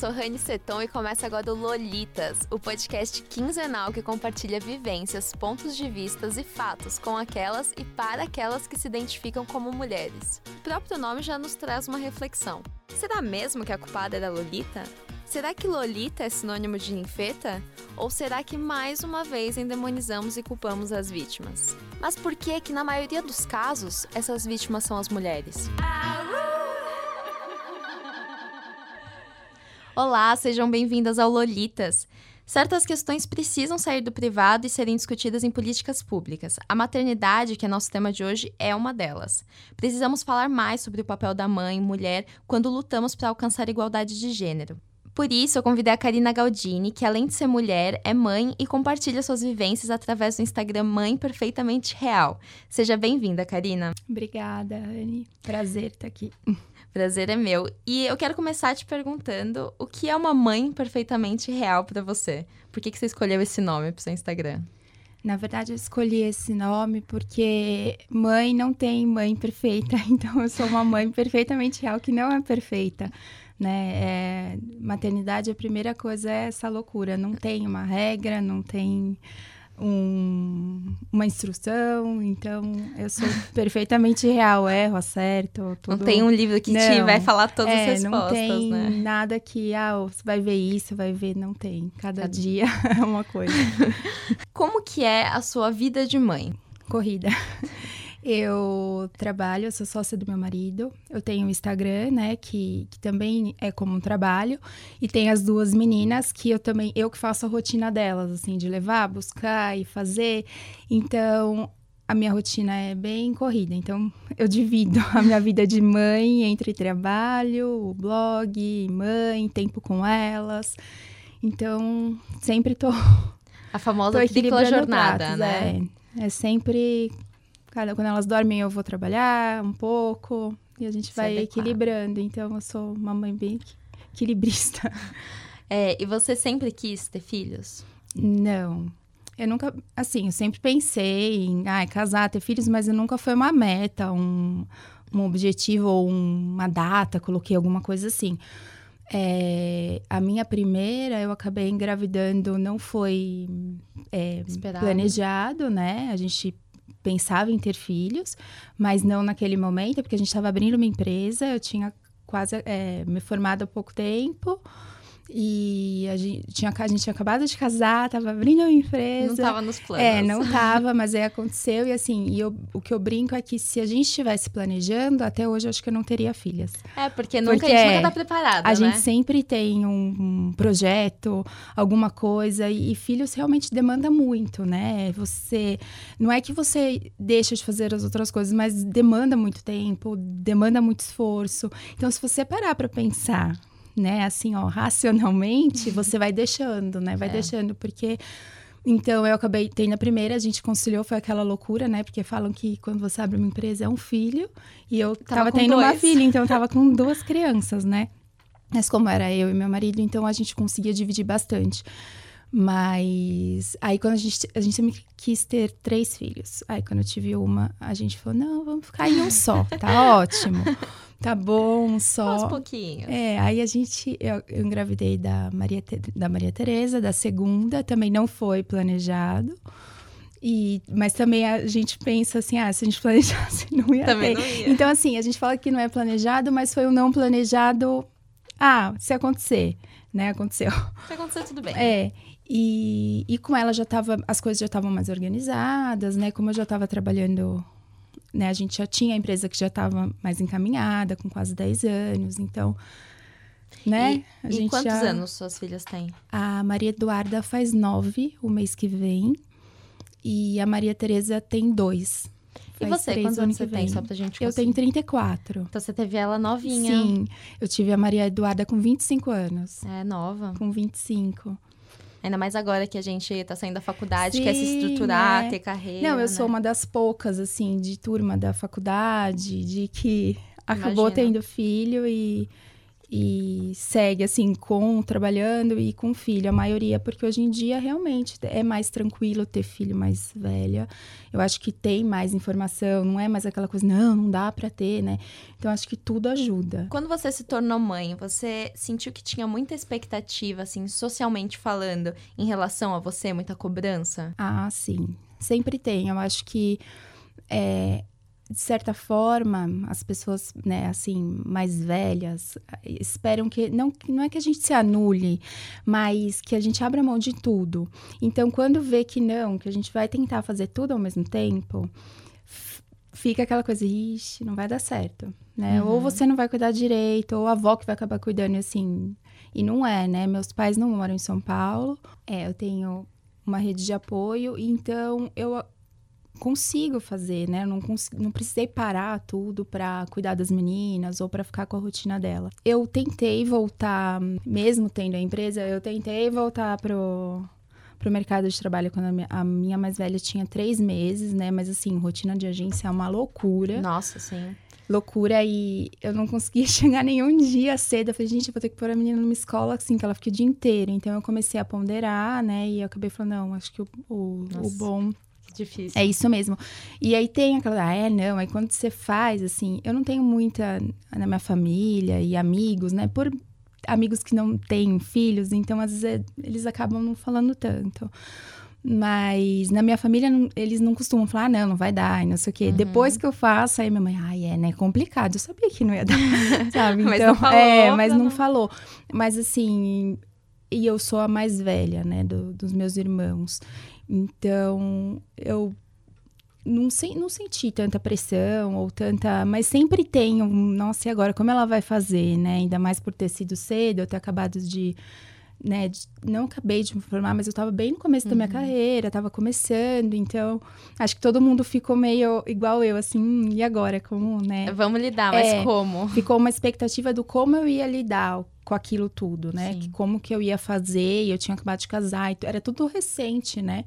sou Rani Seton e começa agora o Lolitas, o podcast quinzenal que compartilha vivências, pontos de vistas e fatos com aquelas e para aquelas que se identificam como mulheres. O próprio nome já nos traz uma reflexão. Será mesmo que a culpada era Lolita? Será que Lolita é sinônimo de ninfeta? Ou será que mais uma vez endemonizamos e culpamos as vítimas? Mas por que que na maioria dos casos essas vítimas são as mulheres? Olá, sejam bem-vindas ao Lolitas. Certas questões precisam sair do privado e serem discutidas em políticas públicas. A maternidade, que é nosso tema de hoje, é uma delas. Precisamos falar mais sobre o papel da mãe, mulher, quando lutamos para alcançar igualdade de gênero. Por isso, eu convidei a Karina Galdini, que além de ser mulher, é mãe e compartilha suas vivências através do Instagram Mãe Perfeitamente Real. Seja bem-vinda, Karina. Obrigada, Anne. Prazer estar aqui. Prazer é meu. E eu quero começar te perguntando o que é uma mãe perfeitamente real para você? Por que, que você escolheu esse nome para seu Instagram? Na verdade, eu escolhi esse nome porque mãe não tem mãe perfeita, então eu sou uma mãe perfeitamente real que não é perfeita né? É, maternidade, a primeira coisa é essa loucura. Não tem uma regra, não tem um, uma instrução, então eu sou perfeitamente real, erro, acerto. Tudo... Não tem um livro que não, te vai falar todas é, as respostas, não tem né? nada que, ah, você vai ver isso, vai ver, não tem. Cada, Cada... dia é uma coisa. Como que é a sua vida de mãe? Corrida. Eu trabalho, eu sou sócia do meu marido. Eu tenho um Instagram, né, que, que também é como um trabalho. E tem as duas meninas que eu também, eu que faço a rotina delas, assim, de levar, buscar e fazer. Então, a minha rotina é bem corrida. Então, eu divido a minha vida de mãe entre trabalho, o blog, mãe, tempo com elas. Então, sempre tô. A famosa tripla jornada, pratos, né? É, é sempre Cada, quando elas dormem, eu vou trabalhar um pouco e a gente vai equilibrando. Então, eu sou uma mãe bem equilibrista. É, e você sempre quis ter filhos? Não. Eu nunca, assim, eu sempre pensei em ah, casar, ter filhos, mas eu nunca foi uma meta, um, um objetivo ou uma data, coloquei alguma coisa assim. É, a minha primeira, eu acabei engravidando, não foi é, planejado, né? A gente pensava em ter filhos, mas não naquele momento, porque a gente estava abrindo uma empresa, eu tinha quase é, me formado há pouco tempo. E a gente, tinha, a gente tinha acabado de casar, tava abrindo uma empresa. Não tava nos planos. É, não tava, mas aí aconteceu. E assim, e eu, o que eu brinco é que se a gente estivesse planejando, até hoje eu acho que eu não teria filhas. É, porque, nunca, porque a gente nunca tá preparada, A né? gente sempre tem um, um projeto, alguma coisa. E, e, filhos realmente demanda muito, né? Você... Não é que você deixa de fazer as outras coisas, mas demanda muito tempo, demanda muito esforço. Então, se você parar para pensar né? Assim, ó, racionalmente, você vai deixando, né? Vai é. deixando, porque. Então, eu acabei tendo a primeira, a gente conciliou, foi aquela loucura, né? Porque falam que quando você abre uma empresa é um filho. E eu tava, tava tendo dois. uma filha, então eu tava com duas crianças, né? Mas como era eu e meu marido, então a gente conseguia dividir bastante. Mas aí quando a gente, a gente sempre quis ter três filhos. Aí quando eu tive uma, a gente falou, não, vamos ficar em um só, tá ótimo. Tá bom, só. Aos pouquinhos. É, aí a gente. Eu, eu engravidei da Maria, da Maria Tereza, da segunda, também não foi planejado. E, mas também a gente pensa assim, ah, se a gente planejasse, não ia também ter. Não ia. Então, assim, a gente fala que não é planejado, mas foi um não planejado. Ah, se acontecer, né? Aconteceu. Se acontecer, tudo bem. É. E, e com ela já tava, as coisas já estavam mais organizadas, né? Como eu já estava trabalhando né, a gente já tinha a empresa que já estava mais encaminhada, com quase 10 anos, então, né? E, a gente e quantos já... anos suas filhas têm? A Maria Eduarda faz nove o mês que vem, e a Maria Tereza tem dois. E você, quantos anos você tem, só pra gente conseguir. Eu tenho 34. Então você teve ela novinha. Sim, eu tive a Maria Eduarda com 25 anos. É, nova. Com 25. Ainda mais agora que a gente está saindo da faculdade, Sim, quer se estruturar, é. ter carreira. Não, eu né? sou uma das poucas, assim, de turma da faculdade, de que acabou Imagina. tendo filho e, e segue assim com trabalhando e com filho a maioria porque hoje em dia realmente é mais tranquilo ter filho mais velha. Eu acho que tem mais informação não é mais aquela coisa não não dá para ter né? Então acho que tudo ajuda. Quando você se tornou mãe você sentiu que tinha muita expectativa assim socialmente falando em relação a você? Muita cobrança? Ah sim. Sempre tem. Eu acho que é, de certa forma, as pessoas, né, assim, mais velhas, esperam que não, não é que a gente se anule, mas que a gente abra mão de tudo. Então, quando vê que não, que a gente vai tentar fazer tudo ao mesmo tempo, fica aquela coisa, ixi, não vai dar certo, né? Uhum. Ou você não vai cuidar direito, ou a avó que vai acabar cuidando, assim. E não é, né? Meus pais não moram em São Paulo. É, eu tenho uma rede de apoio, então eu consigo fazer, né? Eu não, não precisei parar tudo para cuidar das meninas ou para ficar com a rotina dela. Eu tentei voltar, mesmo tendo a empresa, eu tentei voltar pro pro mercado de trabalho quando a minha, a minha mais velha tinha três meses, né? Mas assim, rotina de agência é uma loucura. Nossa, sim loucura e eu não conseguia chegar nenhum dia cedo. Eu falei, gente, eu vou ter que pôr a menina numa escola assim, que ela fique o dia inteiro. Então eu comecei a ponderar, né? E eu acabei falando, não, acho que o, o, o bom Difícil. É isso mesmo. E aí tem aquela, ah, é, não, aí quando você faz, assim, eu não tenho muita na minha família e amigos, né? Por amigos que não têm filhos, então às vezes é, eles acabam não falando tanto. Mas na minha família, eles não costumam falar, ah, não, não vai dar, e não sei o quê. Uhum. Depois que eu faço, aí minha mãe, ai, é, né? Complicado. Eu sabia que não ia dar, sabe? Então, mas não falou, é, mas não, não falou. Mas assim, e eu sou a mais velha, né, do, dos meus irmãos. Então, eu não, sei, não senti tanta pressão ou tanta. Mas sempre tenho, nossa, e agora? Como ela vai fazer, né? Ainda mais por ter sido cedo, eu ter acabado de. Né, de, não acabei de me formar, mas eu estava bem no começo uhum. da minha uhum. carreira, estava começando, então acho que todo mundo ficou meio igual eu, assim, e agora? Como, né? Vamos lidar, mas é, como? Ficou uma expectativa do como eu ia lidar, com aquilo tudo, né? Que como que eu ia fazer, e eu tinha acabado de casar, era tudo recente, né?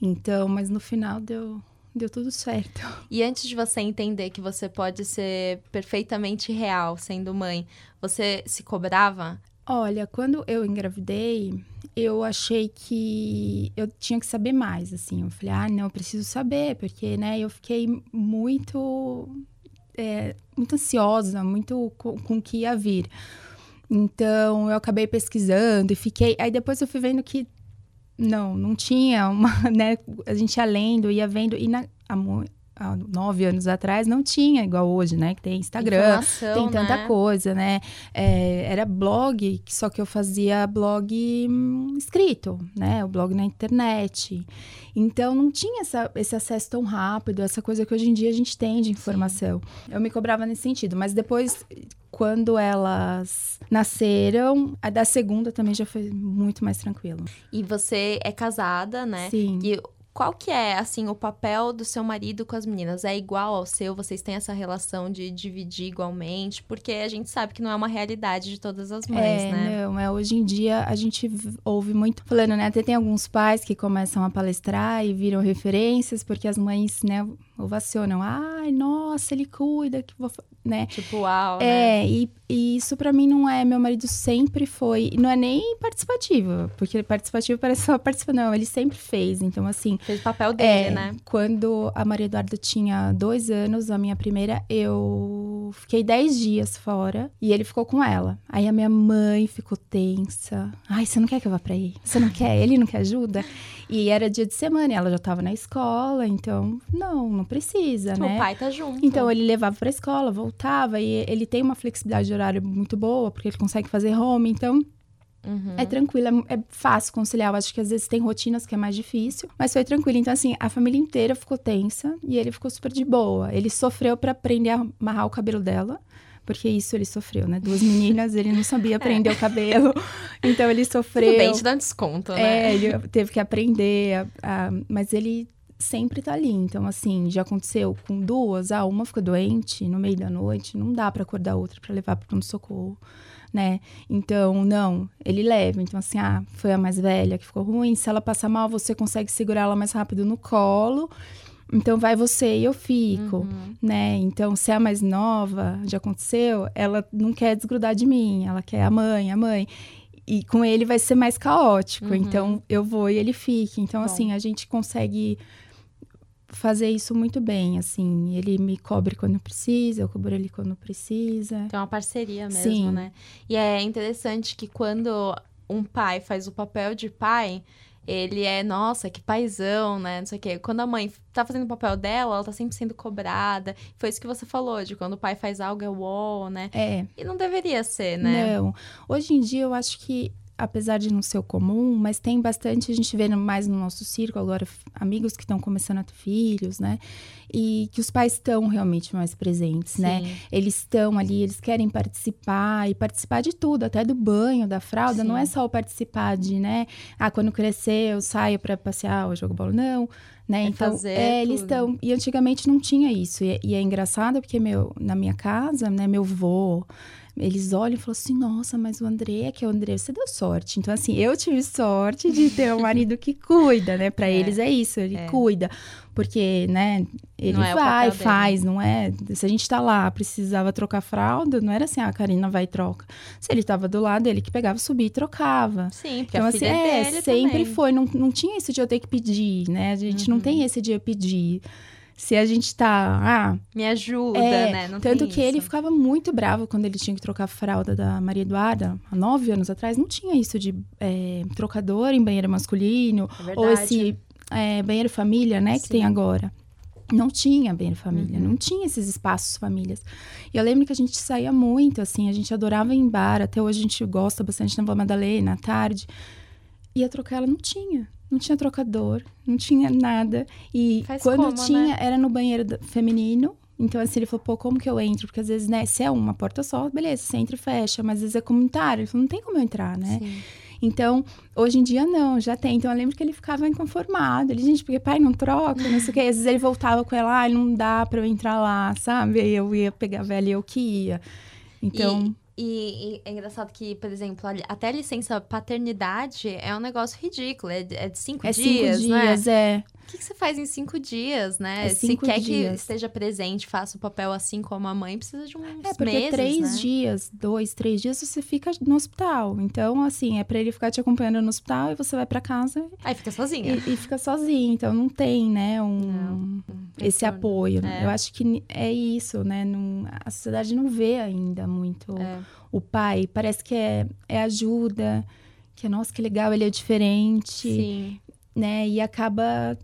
Então, mas no final deu, deu tudo certo. E antes de você entender que você pode ser perfeitamente real sendo mãe, você se cobrava? Olha, quando eu engravidei, eu achei que eu tinha que saber mais, assim. Eu falei, ah, não, eu preciso saber, porque, né, eu fiquei muito, é, muito ansiosa, muito com, com o que ia vir. Então eu acabei pesquisando e fiquei. Aí depois eu fui vendo que não, não tinha uma, né? A gente ia lendo, ia vendo. E na, há, há nove anos atrás não tinha igual hoje, né? Que tem Instagram, Informação, tem tanta né? coisa, né? É, era blog, só que eu fazia blog hum, escrito, né? O blog na internet. Então não tinha essa, esse acesso tão rápido, essa coisa que hoje em dia a gente tem de informação. Sim. Eu me cobrava nesse sentido, mas depois quando elas nasceram, a da segunda também já foi muito mais tranquilo. E você é casada, né? Sim. E qual que é, assim, o papel do seu marido com as meninas? É igual ao seu? Vocês têm essa relação de dividir igualmente? Porque a gente sabe que não é uma realidade de todas as mães, é, né? Não, é, hoje em dia a gente ouve muito falando, né? Até tem alguns pais que começam a palestrar e viram referências, porque as mães, né, ovacionam. Ai, nossa, ele cuida, que vou né? Tipo, uau, É, né? e, e isso para mim não é. Meu marido sempre foi. Não é nem participativo, porque participativo parece só participar. Não, ele sempre fez. Então, assim. Fez o papel dele, é, né? Quando a Maria Eduarda tinha dois anos, a minha primeira, eu fiquei dez dias fora e ele ficou com ela. Aí a minha mãe ficou tensa. Ai, você não quer que eu vá pra aí? Você não quer? Ele não quer ajuda? E era dia de semana, e ela já tava na escola, então, não, não precisa, né? O pai tá junto. Então, ele levava pra escola, voltava, e ele tem uma flexibilidade de horário muito boa, porque ele consegue fazer home, então Uhum. É tranquilo, é, é, fácil conciliar. Eu acho que às vezes tem rotinas que é mais difícil, mas foi tranquilo. Então, assim, a família inteira ficou tensa e ele ficou super de boa. Ele sofreu para aprender a amarrar o cabelo dela porque isso ele sofreu, né? Duas meninas, ele não sabia prender é. o cabelo, então ele sofreu. Tudo bem, te dá um desconto, né? É, ele teve que aprender, a, a, mas ele sempre tá ali. Então, assim, já aconteceu com duas, ah, uma ficou doente no meio da noite, não dá para acordar outra para levar para pronto-socorro, né? Então, não, ele leva. Então, assim, ah, foi a mais velha que ficou ruim. Se ela passar mal, você consegue segurar ela mais rápido no colo Então vai você e eu fico, uhum. né? Então se é a mais nova, já aconteceu, ela não quer desgrudar de mim, ela quer a mãe, a mãe. E com ele vai ser mais caótico, uhum. então eu vou e ele fica. Então Bom. assim, a gente consegue fazer isso muito bem, assim. Ele me cobre quando precisa, eu cobro ele quando precisa. Então é uma parceria mesmo, Sim. né? E é interessante que quando um pai faz o papel de pai, ele é, nossa, que paizão, né? Não sei o quê. Quando a mãe tá fazendo o papel dela, ela tá sempre sendo cobrada. Foi isso que você falou, de quando o pai faz algo é uou, né? É. E não deveria ser, né? Não. Hoje em dia eu acho que apesar de não ser o comum, mas tem bastante, a gente vê mais no nosso círculo agora, amigos que estão começando a ter filhos, né? E que os pais estão realmente mais presentes, né? Sim. né? Eles estão ali, eles querem participar e participar de tudo, até do banho, da fralda. Sim. Não é só o participar de, né? Ah, quando crescer eu saio para passear ou jogo bola. Não. Né? É então, é, eles estão. E antigamente não tinha isso. E, e, é engraçado porque meu, na minha casa, né, meu vô, eles olham e falam assim: nossa, mas o André é que é o André, você deu sorte. Então, assim, eu tive sorte de ter um marido que cuida, né? Para é, eles é isso, ele é. cuida. Porque, né, ele não é vai, faz, não é? Se a gente tá lá, precisava trocar fralda, não era assim, ah, a Karina vai e troca. Se ele tava do lado, ele que pegava, subia e trocava. Sim, porque então, assim, é, sempre também. foi, não, não tinha isso de eu ter que pedir, né? A gente uhum. não tem esse de eu pedir se a gente tá. Ah, Me ajuda, é, né? Não tanto que isso. ele ficava muito bravo quando ele tinha que trocar a fralda da Maria Eduarda, há nove anos atrás. Não tinha isso de é, trocador em banheiro masculino, é ou esse é, banheiro família, né, que Sim. tem agora. Não tinha banheiro família, uhum. não tinha esses espaços famílias. E eu lembro que a gente saía muito, assim, a gente adorava ir em bar, até hoje a gente gosta bastante na Vila Madalena, à tarde. Ia trocar, ela não tinha não tinha trocador, não tinha nada. E Faz quando como, tinha, né? era no banheiro feminino. Então, assim, ele falou, pô, como que eu entro? Porque às vezes, né, se é uma porta só, beleza, você entra e fecha, mas às vezes é comunitário. Ele falou, não tem como eu entrar, né? Sim. Então, hoje em dia não, já tem. Então, eu lembro que ele ficava inconformado. Ele, gente, porque pai não troca, não sei o quê. Às vezes ele voltava com ela, ah, não dá pra eu entrar lá, sabe? Aí eu ia pegar a velha e eu que ia. Então. E, e, é engraçado que, por exemplo, até a licença paternidade é um negócio ridículo. É, é de cinco é dias, cinco dias, né? é. O que, que, você faz em cinco dias, né? É cinco Se quer dias. que esteja presente, faça o papel assim como a mãe, precisa de uns É, porque meses, três né? dias, dois, três dias, você fica no hospital. Então, assim, é pra ele ficar te acompanhando no hospital e você vai para casa. Aí fica sozinha. E, e, fica sozinho. Então, não tem, né, um, não, esse apoio. É. Eu acho que é isso, né? Não, a sociedade não vê ainda muito é. o pai. Parece que é, é ajuda, que, nossa, que legal, ele é diferente. Sim. Né? E acaba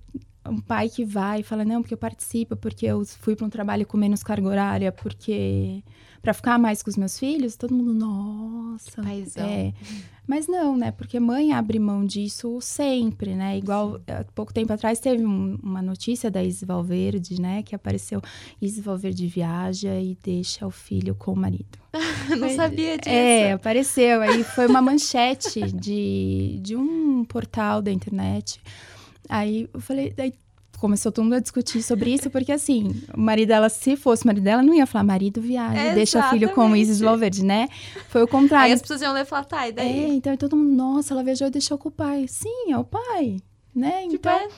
um pai que vai e fala não porque eu participo porque eu fui para um trabalho com menos carga horária porque para ficar mais com os meus filhos todo mundo nossa é. Mas não né porque mãe abre mão disso sempre né igual há pouco tempo atrás teve um, uma notícia da Isis Valverde né que apareceu Isis Valverde viaja e deixa o filho com o marido. Não sabia disso. é apareceu aí foi uma manchete de de um portal da internet Aí eu falei, daí começou todo mundo a discutir sobre isso, porque assim, o marido dela, se fosse o marido dela, não ia falar marido viaja, é, deixa filho com o Isis Loverd, né? Foi o contrário. Aí as pessoas iam ler e falar, tá, e daí? É, então todo mundo, nossa, ela viajou e deixou com o pai. Sim, é o pai, né? Tipo, então, é...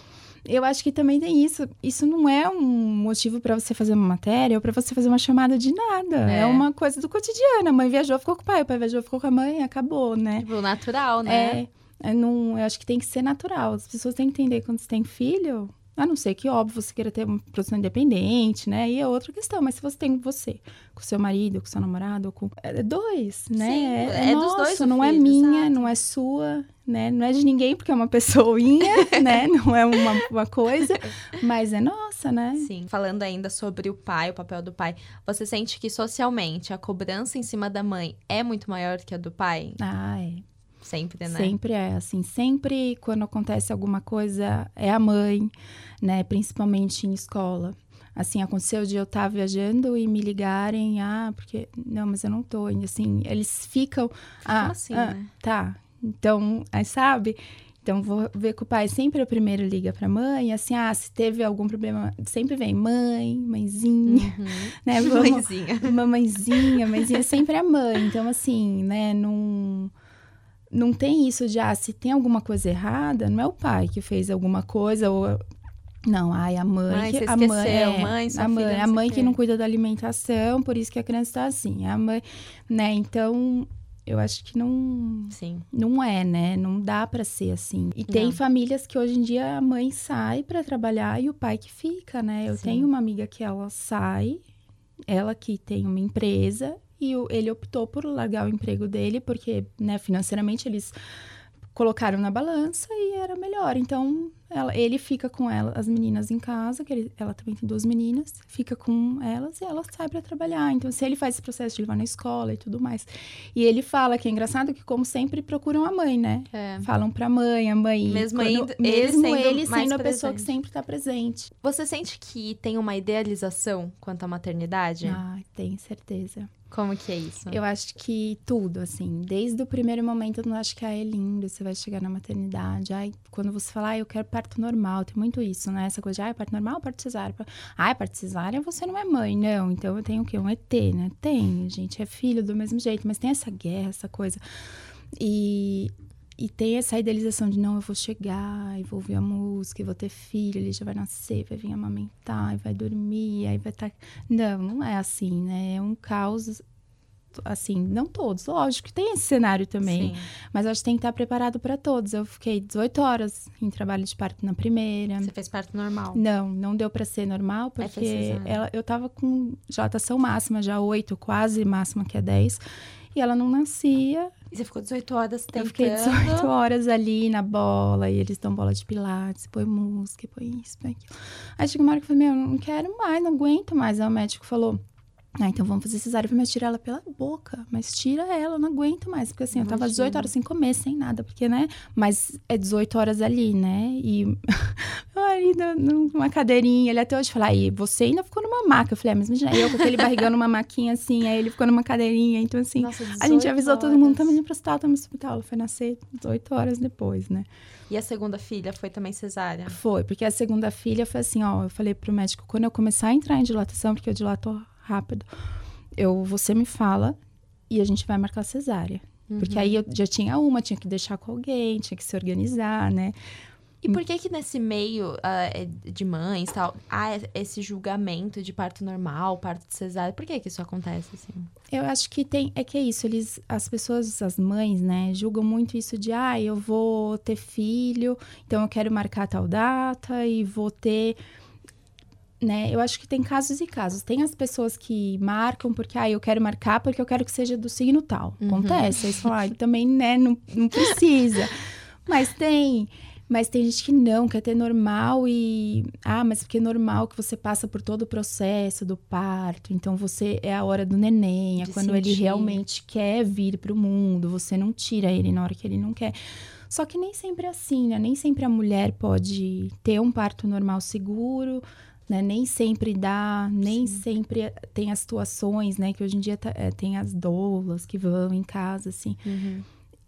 eu acho que também tem isso. Isso não é um motivo para você fazer uma matéria ou para você fazer uma chamada de nada. É. é. uma coisa do cotidiano. A mãe viajou, ficou com o pai, o pai viajou, ficou com a mãe, acabou, né? Tipo, natural, né? É. É, não, eu acho que tem que ser natural. As pessoas têm que entender quando você tem filho, a não ser que, óbvio, você queira ter uma produção independente, né? E é outra questão. Mas se você tem você, com seu marido, com seu namorado, com. É dois, né? Sim, é, é, é nosso, dos dois. Não filho, é minha, exato. não é sua, né? Não é de ninguém, porque é uma pessoinha, né? Não é uma, uma coisa, mas é nossa, né? Sim. Falando ainda sobre o pai, o papel do pai, você sente que socialmente a cobrança em cima da mãe é muito maior que a do pai? Ah, é. Sempre, né? Sempre é assim. Sempre quando acontece alguma coisa, é a mãe, né? Principalmente em escola. Assim, aconteceu de eu estar tá viajando e me ligarem, ah, porque. Não, mas eu não tô. E, assim, eles ficam. Ah, assim, ah, né? Tá. Então, aí sabe? Então, vou ver que o pai sempre primeiro liga pra mãe, assim, ah, se teve algum problema, sempre vem mãe, mãezinha, uhum. né? Vamos, mãezinha. Mamãezinha, mãezinha, sempre a mãe. Então, assim, né, não não tem isso de, ah, se tem alguma coisa errada, não é o pai que fez alguma coisa ou Não, ai, a mãe. Mãe, que, a mãe, é, mãe, a mãe, a mãe que não cuida da alimentação, por isso que a criança tá assim. A mãe, né? Então, eu acho que não Sim. não é, né? Não dá pra ser assim. E tem Não. famílias que hoje em dia a mãe sai pra trabalhar e o pai que fica, né? Eu Sim. tenho uma amiga que ela sai, ela que tem uma empresa e o- ele optou por largar o emprego dele porque, né, financeiramente eles colocaram na balança e era melhor. Então, ela- ele fica com ela, as meninas em casa, que ele- ela também tem duas meninas, fica com elas e ela sai para trabalhar. Então, se ele faz esse processo de levar na escola e tudo mais. E ele fala que é engraçado que, como sempre, procuram a mãe, né? É. Falam pra mãe, a mãe. Mesmo quando- ele mesmo sendo ele sendo a pessoa que sempre tá presente. Você sente que tem uma idealização quanto à maternidade? Ah, tenho certeza. Como que é isso? Eu acho que tudo, assim, desde o primeiro momento, eu não acho que ah, é lindo, você vai chegar na maternidade. Ai, quando você fala, ah, eu quero parto normal, tem muito isso, né? Essa coisa de, ah, parto normal, parto cesárea. Ah, parto cesárea, você não é mãe, não. Então eu tenho o quê? Um ET, né? Tem, gente, é filho do mesmo jeito, mas tem essa guerra, essa coisa. E, e tem essa idealização de, não, eu vou chegar, e vou ouvir a música, e vou ter filho, ele já vai nascer, vai vir amamentar, e vai dormir, aí vai estar. Não, não é assim, né? É um caos assim, não todos, lógico que tem esse cenário também, Sim. mas acho que tem que estar preparado para todos. Eu fiquei 18 horas em trabalho de parto na primeira. Você fez parto normal. Não, não deu para ser normal, fez porque ela, eu tava com dilatação máxima, já 8, quase máxima que é 10, e ela não nascia. E você ficou 18 horas tentando. Eu fiquei 18 horas ali na bola, e eles dão bola de pilates, põe música, põe isso, põe aquilo. Aí chegou uma hora que eu falei, meu, não quero mais, não aguento mais. Aí o médico falou, ah, então vamos fazer cesárea. Eu falei, mas tira ela pela boca, mas tira ela, eu não aguento mais. Porque assim, eu tava Imagina. 18 horas sem comer, sem nada, porque, né? Mas é 18 horas ali, né? E aí, no- numa cadeirinha, ele até hoje fala, aí, você ainda ficou numa maca. Eu falei, ah, mas imagina, eu com aquele barrigão numa maquinha assim, aí ele ficou numa cadeirinha, então assim. Nossa, A gente 18 avisou todo mundo, horas. estamos indo pro hospital, estamos no hospital. Ela foi nascer 18 horas depois, né? E a segunda filha foi também cesárea? Foi, porque a segunda filha foi assim, ó, eu falei pro médico, quando eu começar a entrar em dilatação, porque eu dilato rápido, eu, você me fala e a gente vai marcar cesárea. Porque Uhum. aí eu já tinha uma, tinha que deixar com alguém, tinha que se organizar, né? E por que que nesse meio é, de mães tal, há esse julgamento de parto normal, parto de cesárea? Por que que isso acontece, assim? Eu acho que tem, é que é isso, eles, as pessoas, as mães, né, julgam muito isso de, ah, eu vou ter filho, então eu quero marcar tal data e vou ter, né, eu acho que tem casos e casos. Tem as pessoas que marcam porque, ah, eu quero marcar porque eu quero que seja do signo tal. Uhum. Acontece, aí você fala, ah, também, né, não, não precisa. Mas tem, mas tem gente que não, quer ter normal e. Ah, mas porque é normal que você passa por todo o processo do parto. Então você é a hora do neném, é De quando ele sentir. realmente quer vir pro mundo. Você não tira ele na hora que ele não quer. Só que nem sempre é assim, né? Nem sempre a mulher pode ter um parto normal seguro. Né? Nem sempre dá, nem Sim. sempre tem as situações, né? Que hoje em dia tá- é, tem as doulas que vão em casa, assim.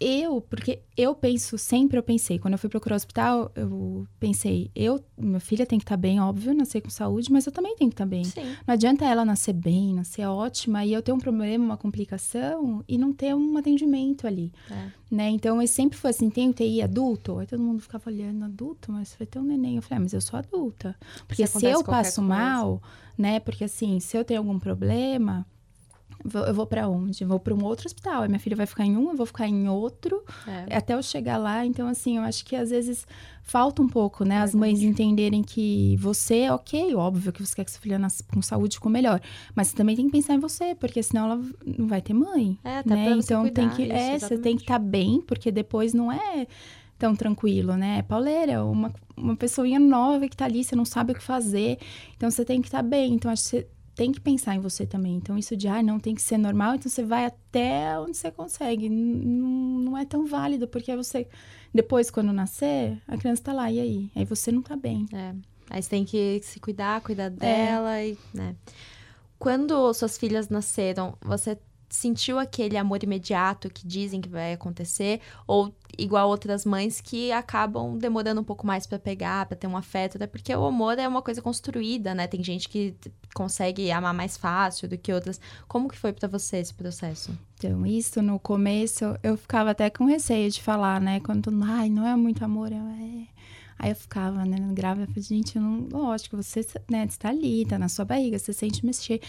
Eu, porque eu penso, sempre eu pensei, quando eu fui procurar o hospital, eu pensei, eu, minha filha tem que estar bem, óbvio, nascer com saúde, mas eu também tenho que estar bem. Sim. Não adianta ela nascer bem, nascer ótima, e eu ter um problema, uma complicação, e não ter um atendimento ali, É. né? Então, eu sempre foi assim, tem UTI adulto? Aí todo mundo ficava olhando, adulto? Mas vai ter um neném. Eu falei, ah, mas eu sou adulta. Porque se, acontece eu passo coisa. mal, né? Porque assim, se eu tenho algum problema... Eu vou pra onde? Eu vou pra um outro hospital. Aí minha filha vai ficar em um, eu vou ficar em outro É. até eu chegar lá. Então, assim, eu acho que às vezes falta um pouco, né? As Verdade. mães entenderem que você é ok, óbvio que você quer que sua filha nasça com saúde com melhor. Mas você também tem que pensar em você, porque senão ela não vai ter mãe. É, até né? Então tem que. isso, é, você tem exatamente. que estar bem, porque depois não é tão tranquilo, né? É pauleira, uma, uma pessoinha nova que tá ali, você não sabe o que fazer. Então você tem que estar bem. Então acho que você tem que pensar em você também. Então isso de, ah, não tem que ser normal, então você vai até onde você consegue. N- Não, não é tão válido, porque você, depois, quando nascer, a criança tá lá, e aí? Aí você não tá bem. É. Aí você tem que se cuidar, É. cuidar dela e, né? Quando suas filhas nasceram, você sentiu aquele amor imediato que dizem que vai acontecer? Ou igual outras mães que acabam demorando um pouco mais pra pegar, pra ter um afeto? Até porque o amor é uma coisa construída, né? Tem gente que consegue amar mais fácil do que outras. Como que foi pra você esse processo? Então, isso no começo, eu ficava até com receio de falar, né? Quando ai, não é muito amor, eu, é. Aí eu ficava, né, grávida, eu falei, gente, eu não, lógico, você, né, você tá ali, tá na sua barriga, você sente mexer,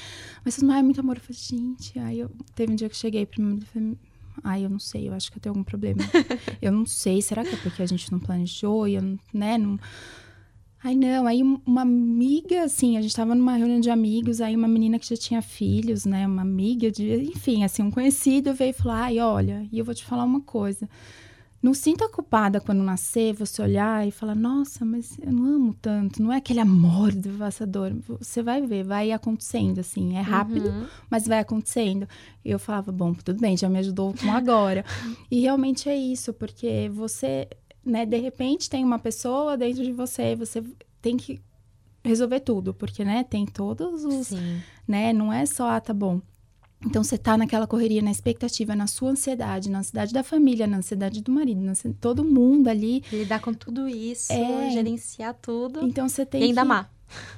mas você não é muito amor. Eu falei, gente, aí eu, teve um dia que eu cheguei pra mim e falei, ai, eu não sei, eu acho que eu tenho algum problema. eu não sei, será que é porque a gente não planejou e eu, né, não... Ai, não, aí uma amiga, assim, a gente tava numa reunião de amigos, aí uma menina que já tinha filhos, né, uma amiga, de, enfim, assim, um conhecido veio e falou, ai, olha, e eu vou te falar uma coisa, não sinta culpada quando nascer, você olhar e falar, nossa, mas eu não amo tanto. Não é aquele amor devastador. Você vai ver, vai acontecendo, assim. É rápido, uhum. mas vai acontecendo. E eu falava, bom, tudo bem, já me ajudou com agora. e realmente é isso, porque você, né, de repente tem uma pessoa dentro de você, você tem que resolver tudo, porque, né, tem todos os, Sim. né, não é só, ah, tá bom, então você tá naquela correria, na expectativa, na sua ansiedade, na ansiedade da família, na ansiedade do marido, na ansiedade, todo mundo ali. Lidar com tudo isso, é... gerenciar tudo. Então você tem e ainda que... amar.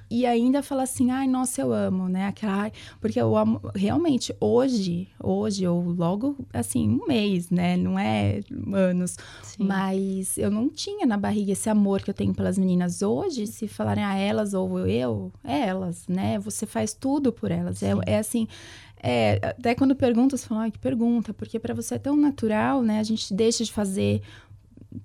E ainda falar assim, ai, nossa, eu amo, né? Aquela, porque eu amo, realmente, hoje, hoje, ou logo, assim, um mês, né? Não é anos. Sim. Mas eu não tinha na barriga esse amor que eu tenho pelas meninas. Hoje, se falarem a elas ou eu, é elas, né? Você faz tudo por elas. É, é assim, é, até quando perguntam, você fala, ah, que pergunta, porque para você é tão natural, né? A gente deixa de fazer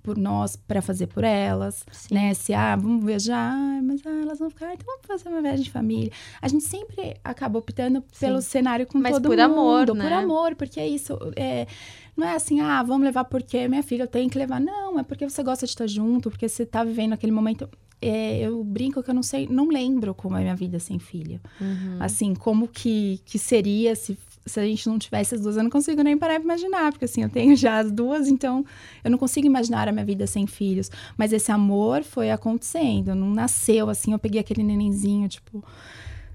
por nós para fazer por elas, Sim. né? Se, ah, vamos viajar, mas ah, elas vão ficar, ah, então vamos fazer uma viagem de família. A gente sempre acaba optando Sim. pelo cenário com mas todo por mundo. amor, né? Por amor, porque é isso. É, não é assim, ah, vamos levar porque minha filha tem que levar. Não, é porque você gosta de estar junto, porque você está vivendo aquele momento é, eu brinco que eu não sei, não lembro como é minha vida sem filho. Uhum. Assim, como que, que seria se, se a gente não tivesse as duas. Eu não consigo nem parar de imaginar, porque assim, eu tenho já as duas, então eu não consigo imaginar a minha vida sem filhos. Mas esse amor foi acontecendo, não nasceu assim, eu peguei aquele nenenzinho, tipo.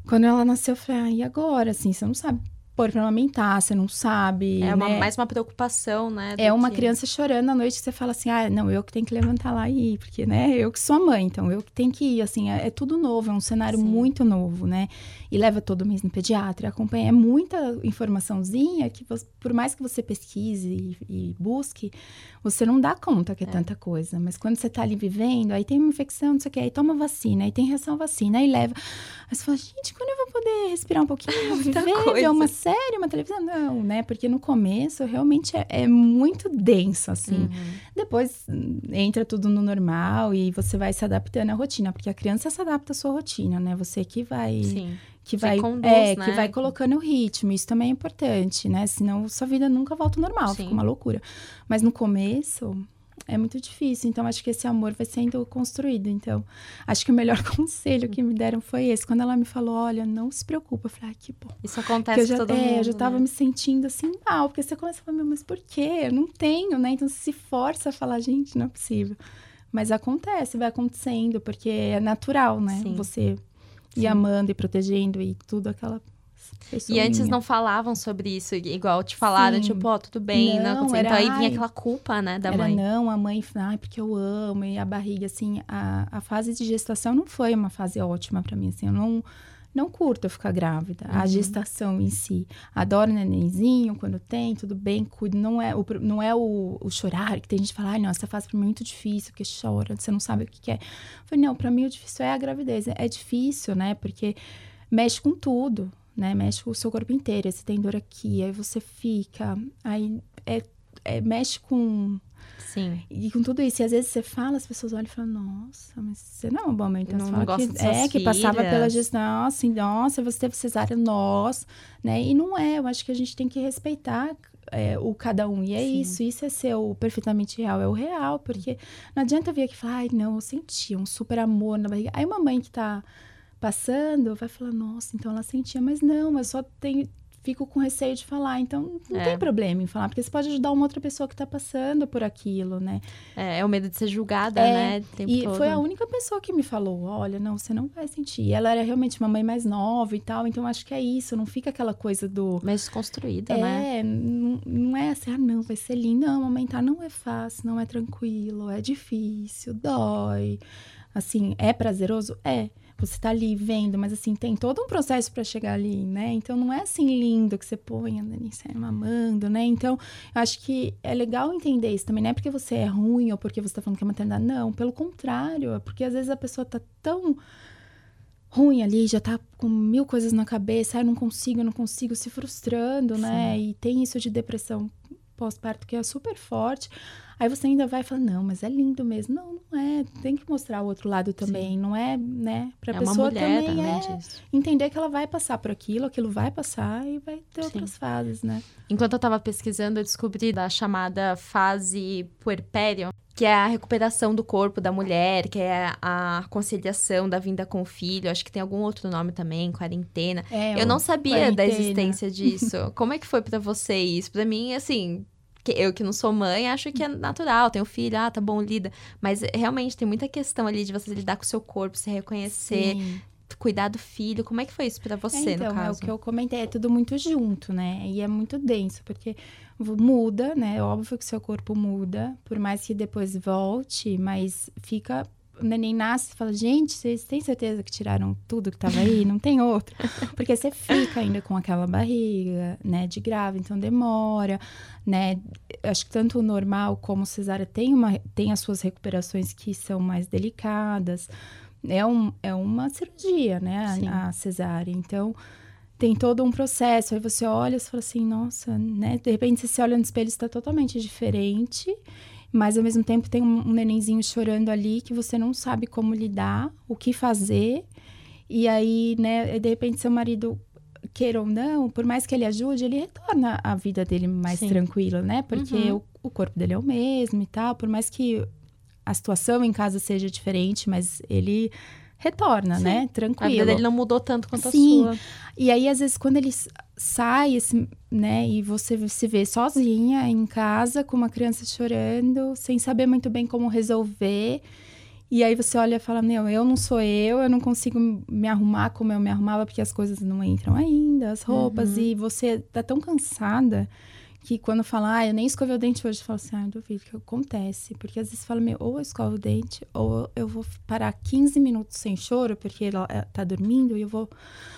Quando ela nasceu, eu falei, ah, e agora? Assim, você não sabe pôr pra amamentar, você não sabe. É uma, né? mais uma preocupação, né? É uma que... criança chorando à noite que você fala assim: ah, não, eu que tenho que levantar lá e ir, porque, né, eu que sou a mãe, então eu que tenho que ir. Assim, é, é tudo novo, é um cenário Sim. muito novo, né? E leva todo mês no pediatra, acompanha. É muita informaçãozinha que, você, por mais que você pesquise e, e, busque, você não dá conta que é, é, tanta coisa. Mas quando você tá ali vivendo, aí tem uma infecção, não sei o quê, aí toma vacina, aí tem reação à vacina, aí leva. Aí você fala, gente, quando eu vou poder respirar um pouquinho, viver, ver uma série, uma televisão? Não, né? Porque no começo realmente é, é muito denso, assim. Uhum. Depois hum, entra tudo no normal e você vai se adaptando à rotina, porque a criança se adapta à sua rotina, né? Você que vai. Sim. Que vai, conduz, é, né? que vai colocando o ritmo. Isso também é importante, né? Senão sua vida nunca volta ao normal, Sim. fica uma loucura. Mas no começo, é muito difícil. Então, acho que esse amor vai sendo construído. Então, acho que o melhor conselho que me deram foi esse. Quando ela me falou, olha, não se preocupa. Eu falei, ah, que bom. Isso acontece eu já, todo é, mundo, eu já tava né? me sentindo assim, mal. Porque você começa a falar, mas por quê? Eu não tenho, né? Então, você se força a falar, gente, não é possível. Mas acontece, vai acontecendo. Porque é natural, né? Sim. Você ir Sim. amando e protegendo e tudo aquela e antes não falavam sobre isso, igual te falaram, Sim. tipo, ó, oh, tudo bem, não, não Então aí vinha aquela culpa, né, da era, mãe. Não, a mãe, ai, porque eu amo, e a barriga, assim, a, a fase de gestação não foi uma fase ótima para mim, assim, eu não não curto ficar grávida, uhum. a gestação em si. Adoro nenenzinho, quando tem, tudo bem, cuido. Não é o, não é o, o chorar, que tem gente que fala, ai, nossa, essa fase pra mim é muito difícil, porque chora, você não sabe o que, que é. Eu falei, não, pra mim o difícil é a gravidez. É difícil, né, porque mexe com tudo né? Mexe com o seu corpo inteiro. Você tem dor aqui, aí você fica. Aí é, é, mexe com. Sim. E com tudo isso. E às vezes você fala, as pessoas olham e falam, nossa, mas você não é uma boa mãe. Então não, não que, é, que passava pela gestão, assim, nossa, você teve cesárea, nós, né? E não é, eu acho que a gente tem que respeitar é, o cada um. E é Sim. isso, isso é ser o perfeitamente real, é o real, porque não adianta vir aqui e falar, ai, não, eu senti um super amor na barriga. Aí uma mãe que tá passando vai falar, nossa, então ela sentia, mas não, mas só tenho, fico com receio de falar. Então, não é. tem problema em falar, porque você pode ajudar uma outra pessoa que está passando por aquilo, né? É, é o medo de ser julgada, é, né? e todo. foi a única pessoa que me falou: olha, não, você não vai sentir. E ela era realmente uma mãe mais nova e tal, então acho que é isso, não fica aquela coisa do. Mais desconstruída, é, né? É, não, não é assim, ah, não, vai ser lindo. Não, amamentar não é fácil, não é tranquilo, é difícil, dói. Assim, é prazeroso? É você tá ali vendo, mas assim, tem todo um processo para chegar ali, né? Então não é assim lindo que você põe andando em série mamando, né? Então, eu acho que é legal entender isso também, não é porque você é ruim ou porque você tá falando que é maternidade, não, pelo contrário, é porque às vezes a pessoa tá tão ruim ali, já tá com mil coisas na cabeça, ah, eu não consigo, eu não consigo, se frustrando, né? E tem isso de depressão pós-parto que é super forte. Aí você ainda vai falar, não, mas é lindo mesmo. Não, não é. Tem que mostrar o outro lado também. Sim. Não é, né? Pra é pessoa mulher, também é entender que ela vai passar por aquilo, aquilo vai passar e vai ter Sim. outras fases, né? Enquanto eu tava pesquisando, eu descobri da chamada fase puerpério, que é a recuperação do corpo da mulher, que é a conciliação da vinda com o filho. Acho que tem algum outro nome também, quarentena. É, eu não sabia quarentena. da existência disso. Como é que foi para você isso? Para mim, assim, que eu que não sou mãe, acho que é natural, tenho filho, ah, tá bom, lida. Mas realmente tem muita questão ali de você lidar com o seu corpo, se reconhecer, Sim. cuidar do filho. Como é que foi isso para você, é, então, no caso? É o que eu comentei, é tudo muito junto, né? E é muito denso, porque muda, né? É óbvio que seu corpo muda, por mais que depois volte, mas fica o neném nasce e fala, gente, vocês têm certeza que tiraram tudo que estava aí? Não tem outro. Porque você fica ainda com aquela barriga, né, de grave, então demora, né? Acho que tanto o normal como o cesárea tem, uma, tem as suas recuperações que são mais delicadas. É, um, é uma cirurgia, né, a, a cesárea. Então, tem todo um processo. Aí você olha e fala assim, nossa, né? De repente você se olha no espelho e está totalmente diferente. Mas ao mesmo tempo tem um, um nenenzinho chorando ali que você não sabe como lidar, o que fazer. E aí, né, de repente seu marido queira ou não, por mais que ele ajude, ele retorna a vida dele mais Sim. tranquila, né? Porque uhum. o, o, corpo dele é o mesmo e tal, por mais que a situação em casa seja diferente, mas ele retorna, Sim. né? Tranquilo. A vida dele não mudou tanto quanto Sim. a sua. E aí, às vezes, quando ele sai, esse, né, e você se vê sozinha em casa com uma criança chorando, sem saber muito bem como resolver. E aí você olha e fala: Meu, eu não sou eu, eu não consigo me arrumar como eu me arrumava, porque as coisas não entram ainda, as roupas, uhum. e você tá tão cansada que quando fala, ah, eu nem escovei o dente hoje, eu falo assim, ah, duvido que acontece. Porque às vezes fala, meu, ou eu escovo o dente, ou eu vou parar 15 minutos sem choro, porque ela tá dormindo, e eu vou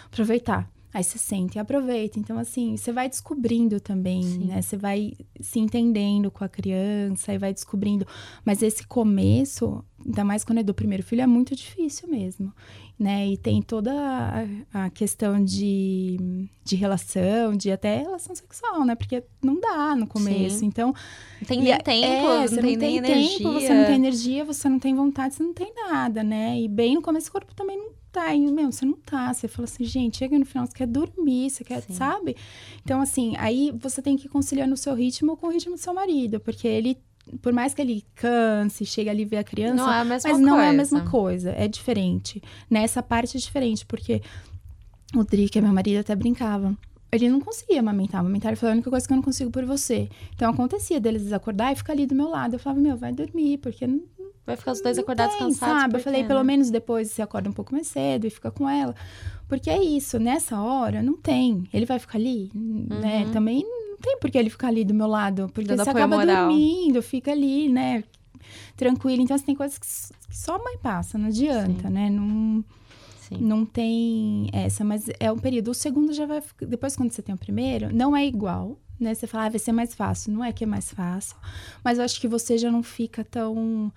aproveitar. Aí você sente e aproveita. Então, assim, você vai descobrindo também, Sim. né? Você vai se entendendo com a criança e vai descobrindo. Mas esse começo, ainda mais quando é do primeiro filho, é muito difícil mesmo né? E tem toda a, a, questão de, de relação, de até relação sexual, né? Porque não dá no começo. Sim. Então. Não tem nem é, tempo, é, você não, tem, tem energia. tempo, você não tem energia, você não tem vontade, você não tem nada, né? E bem no começo o corpo também não tá. E, meu, você não tá. Você fala assim, gente, chega no final, você quer dormir, você quer, Sim. sabe? Então, assim, aí você tem que conciliar no seu ritmo com o ritmo do seu marido, porque ele por mais que ele canse, chegue ali ver a criança, não é a mesma mas não coisa. é a mesma coisa, é diferente. Nessa parte é diferente, porque o Dri, que é meu marido, até brincava. Ele não conseguia amamentar. Amamentar, ele falou, a única coisa que eu não consigo por você. Então, acontecia deles desacordar e ficar ali do meu lado. Eu falava, meu, vai dormir, porque não, Vai ficar os dois acordados tem, cansados. Sabe? Eu falei, pelo né? menos depois você acorda um pouco mais cedo e fica com ela. Porque é isso, nessa hora, não tem. Ele vai ficar ali, né? uhum. né? Também não tem por que ele ficar ali do meu lado. Porque Dando você acaba moral. dormindo, fica ali, né? Tranquilo. Então, assim, tem coisas que, só a mãe passa, não adianta, Sim. né? Não, Sim. não tem essa, mas é um período. O segundo já vai. Depois, quando você tem o primeiro, não é igual. Né? Você fala, ah, vai ser mais fácil. Não é que é mais fácil. Mas eu acho que você já não fica tão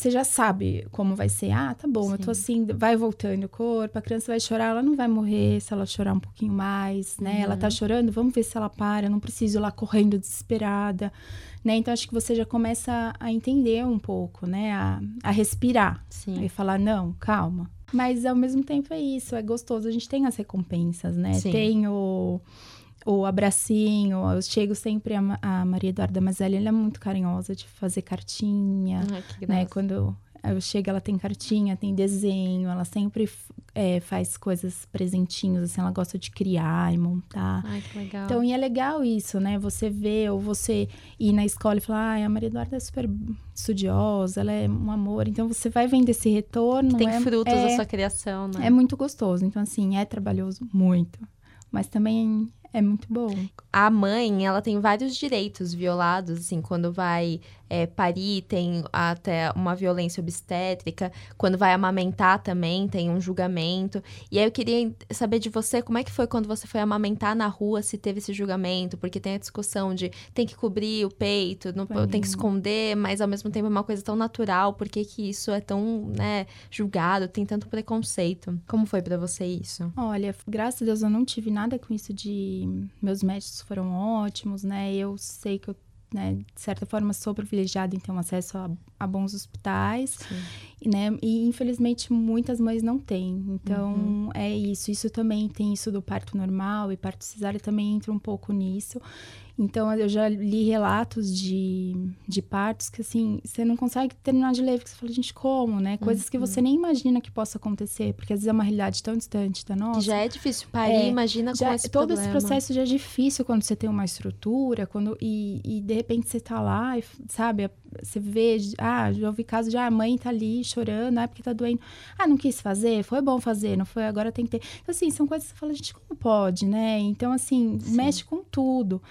você já sabe como vai ser. Ah, tá bom, Sim. eu tô assim, vai voltando o corpo, a criança vai chorar, ela não vai morrer se ela chorar um pouquinho mais, né? Uhum. Ela tá uhum. chorando, vamos ver se ela para, não preciso ir lá correndo desesperada, né? Então acho que você já começa a entender um pouco, né? A, a respirar. Sim. E falar, não, calma. Mas ao mesmo tempo é isso, é gostoso. A gente tem as recompensas, né? Sim. Tem o o abracinho. Eu chego sempre a, a Maria Eduarda Mazelli, ela é muito carinhosa de fazer cartinha, Ai, né? Quando eu chego, ela tem cartinha, tem desenho, ela sempre é, faz coisas presentinhos, assim, ela gosta de criar e montar. Ai, que legal. Então, e é legal isso, né? Você vê, ou você ir na escola e falar, ai, a Maria Eduarda é super estudiosa, ela é um amor. Então, você vai vendo esse retorno. Tem é, frutos é, da sua criação, né? É muito gostoso. Então, assim, é trabalhoso, muito. Mas também é muito bom. A mãe, ela tem vários direitos violados, assim, quando vai é, parir, tem até uma violência obstétrica. Quando vai amamentar também, tem um julgamento. E aí eu queria saber de você, como é que foi quando você foi amamentar na rua, se teve esse julgamento? Porque tem a discussão de tem que cobrir o peito, não, tem que esconder, mas ao mesmo tempo é uma coisa tão natural. Por que, que isso é tão, né, julgado, tem tanto preconceito? Como foi para você isso? Olha, graças a Deus eu não tive nada com isso de... Meus médicos foram ótimos, né? Eu sei que eu né, de certa forma, sou privilegiada em ter um acesso a, a bons hospitais, e, né, e infelizmente muitas mães não têm. Então, uhum. é isso. Isso também tem isso do parto normal e parto cesárea também entra um pouco nisso. Então, eu já li relatos de, de partos que, assim, você não consegue terminar de ler, porque você fala, gente, como, né? Coisas uhum. que você nem imagina que possa acontecer, porque às vezes é uma realidade tão distante da nossa. Já é difícil parir, é, imagina já, com esse Todo problema. esse processo já é difícil quando você tem uma estrutura, quando e, e de repente você tá lá, e, sabe? Você vê, ah, já ouvi caso de, ah, a mãe tá ali chorando, ah, porque tá doendo. Ah, não quis fazer? Foi bom fazer, não foi? Agora tem que ter. Então, assim, são coisas que você fala, gente, como pode, né? Então, assim, Sim. mexe com tudo.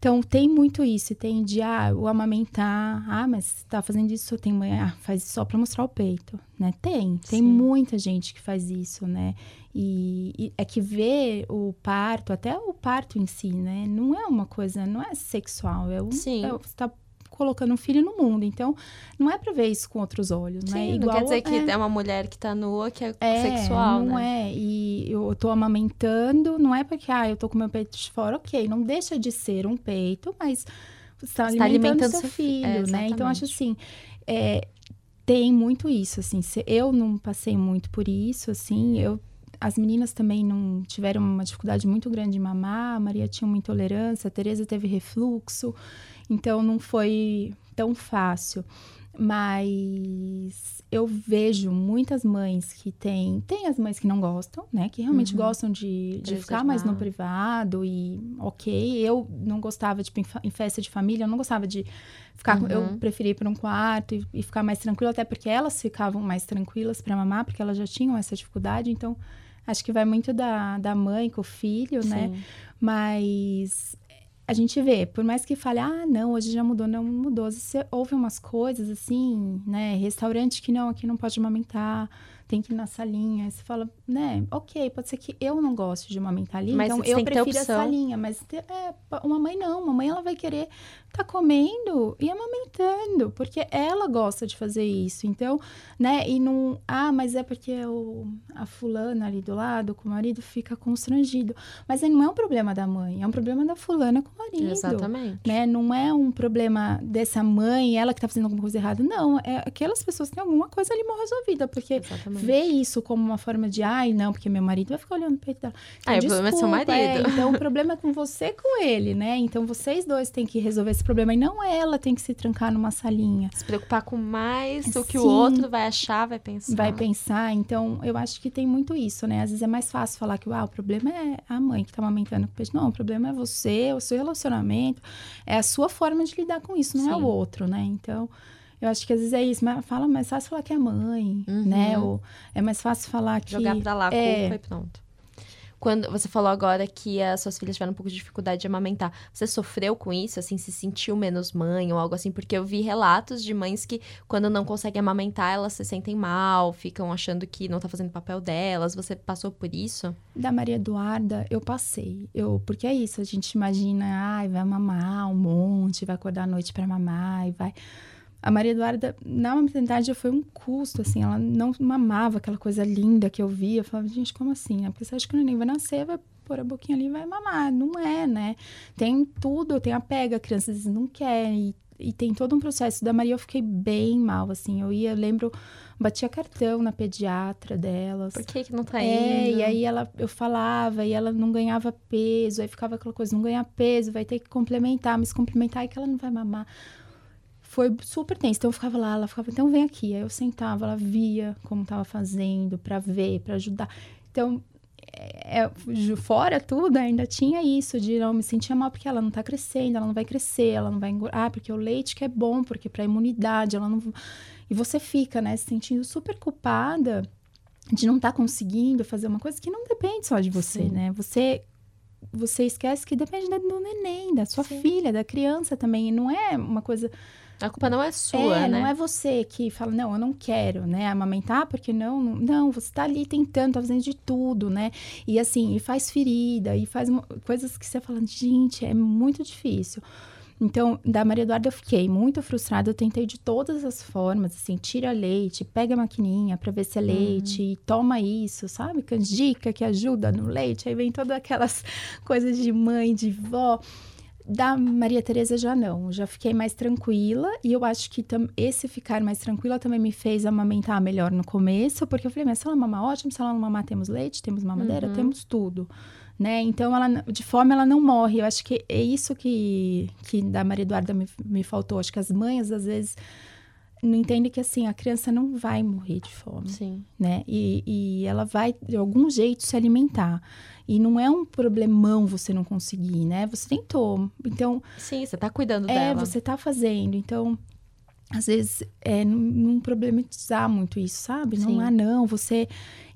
Então, tem muito isso. Tem de, ah, o amamentar. Ah, mas tá fazendo isso, tem mãe, ah, faz só para mostrar o peito, né? Tem. Tem Sim. muita gente que faz isso, né? E, e, é que ver o parto, até o parto em si, né? Não é uma coisa, não é sexual. É um, Sim. É, você tá colocando um filho no mundo. Então, não é para ver isso com outros olhos, né? Sim, Igual, não quer dizer que é, é uma mulher que tá nua que é, é sexual, não né? é. E eu tô amamentando, não é porque, ah, eu tô com meu peito de fora. Ok, não deixa de ser um peito, mas você tá, alimentando, alimentando seu, seu filho, é, né? Então, acho assim, é, tem muito isso, assim. Eu não passei muito por isso, assim. Eu as meninas também não tiveram uma dificuldade muito grande de mamar, a Maria tinha uma intolerância, a Tereza teve refluxo. Então não foi tão fácil. Mas eu vejo muitas mães que têm. Tem as mães que não gostam, né? Que realmente uhum. gostam de, de ficar mais no privado e ok. Eu não gostava, tipo, em, festa de família, eu não gostava de ficar. Uhum. Eu preferi ir para um quarto e, e, ficar mais tranquila, até porque elas ficavam mais tranquilas para mamar, porque elas já tinham essa dificuldade. Então, acho que vai muito da, da mãe com o filho, né? Sim. né? Mas a gente vê, por mais que fale, ah, não, hoje já mudou, não mudou. Você ouve umas coisas assim, né? Restaurante que não, aqui não pode amamentar tem que ir na salinha. Aí você fala, né, ok, pode ser que eu não goste de amamentar ali, mas então eu prefiro a salinha. Mas é, uma mãe não, uma mãe ela vai querer tá comendo e amamentando, porque ela gosta de fazer isso. Então, né, e não, ah, mas é porque o, a fulana ali do lado, com o marido, fica constrangido. Mas aí não é um problema da mãe, é um problema da fulana com o marido. Exatamente. Né? Não é um problema dessa mãe, ela que tá fazendo alguma coisa errada. Não, é aquelas pessoas que têm alguma coisa ali mal resolvida, porque Exatamente vê isso como uma forma de, ai, não, porque meu marido vai ficar olhando o peito dela. Então, ah, o problema é seu marido. É, então, o problema é com você com ele, né? Então, vocês dois têm que resolver esse problema. E não ela tem que se trancar numa salinha. Se preocupar com mais o que Sim, o outro vai achar, vai pensar. Vai pensar. Então, eu acho que tem muito isso, né? Às vezes é mais fácil falar que, ah, o problema é a mãe que tá amamentando o peito. Não, o problema é você, o seu relacionamento. É a sua forma de lidar com isso, não Sim. é o outro, né? Então... Eu acho que às vezes é isso, mas fala mais fácil falar que é mãe, uhum. né? Ou é mais fácil falar que. Jogar pra lá, é... culpa e pronto. Quando você falou agora que as suas filhas tiveram um pouco de dificuldade de amamentar, você sofreu com isso, assim, se sentiu menos mãe ou algo assim? Porque eu vi relatos de mães que, quando não conseguem amamentar, elas se sentem mal, ficam achando que não tá fazendo o papel delas. Você passou por isso? Da Maria Eduarda, eu passei. Eu, porque é isso, a gente imagina, ai, vai mamar um monte, vai acordar à noite para mamar e vai a Maria Eduarda, na maternidade, já foi um custo, assim, ela não mamava aquela coisa linda que eu via. Eu falava, gente, como assim? Né? Porque você acha que o neném vai nascer, vai pôr a boquinha ali e vai mamar. Não é, né? Tem tudo, tem a pega, a criança às vezes não quer, e, e tem todo um processo. Da Maria eu fiquei bem mal, assim, eu ia, eu lembro, batia cartão na pediatra delas. Por que que não tá é, indo? e aí ela, eu falava, e ela não ganhava peso, aí ficava aquela coisa, não ganha peso, vai ter que complementar, mas complementar é que ela não vai mamar foi super tenso. Então eu ficava lá, ela ficava, então vem aqui. Aí eu sentava, ela via como estava fazendo, para ver, para ajudar. Então, é, é, fora tudo, ainda tinha isso de não me sentir mal porque ela não tá crescendo, ela não vai crescer, ela não vai engordar, ah, porque o leite que é bom, porque para imunidade, ela não. E você fica, né, se sentindo super culpada de não estar tá conseguindo fazer uma coisa que não depende só de você, Sim. né? Você você esquece que depende do neném, da sua Sim. filha, da criança também. E não é uma coisa A culpa não é sua, é, né? não é você que fala, não, eu não quero, né, amamentar, porque não, não, você tá ali tentando, tá fazendo de tudo, né? E assim, e faz ferida, e faz coisas que você fala, gente, é muito difícil. Então, da Maria Eduarda eu fiquei muito frustrada, eu tentei de todas as formas, assim, tira leite, pega a maquininha para ver se é leite, uhum. toma isso, sabe? Canjica que ajuda no leite, aí vem todas aquelas coisas de mãe, de vó. Da Maria Tereza já não, já fiquei mais tranquila e eu acho que esse ficar mais tranquila também me fez amamentar melhor no começo, porque eu falei, mas se ela mamar ótimo, se ela não mamar temos leite, temos mamadeira, uhum. temos tudo, né? Então ela de fome ela não morre. Eu acho que é isso que que da Maria Eduarda me, me faltou. Acho que as mães às vezes não entendem que assim a criança não vai morrer de fome, Sim. né? E, e ela vai de algum jeito se alimentar. E não é um problemão você não conseguir, né? Você tentou. Então. Sim, você tá cuidando é, dela. É, você tá fazendo. Então, às vezes, é, não, não problematizar muito isso, sabe? Sim. Não, ah, não, você.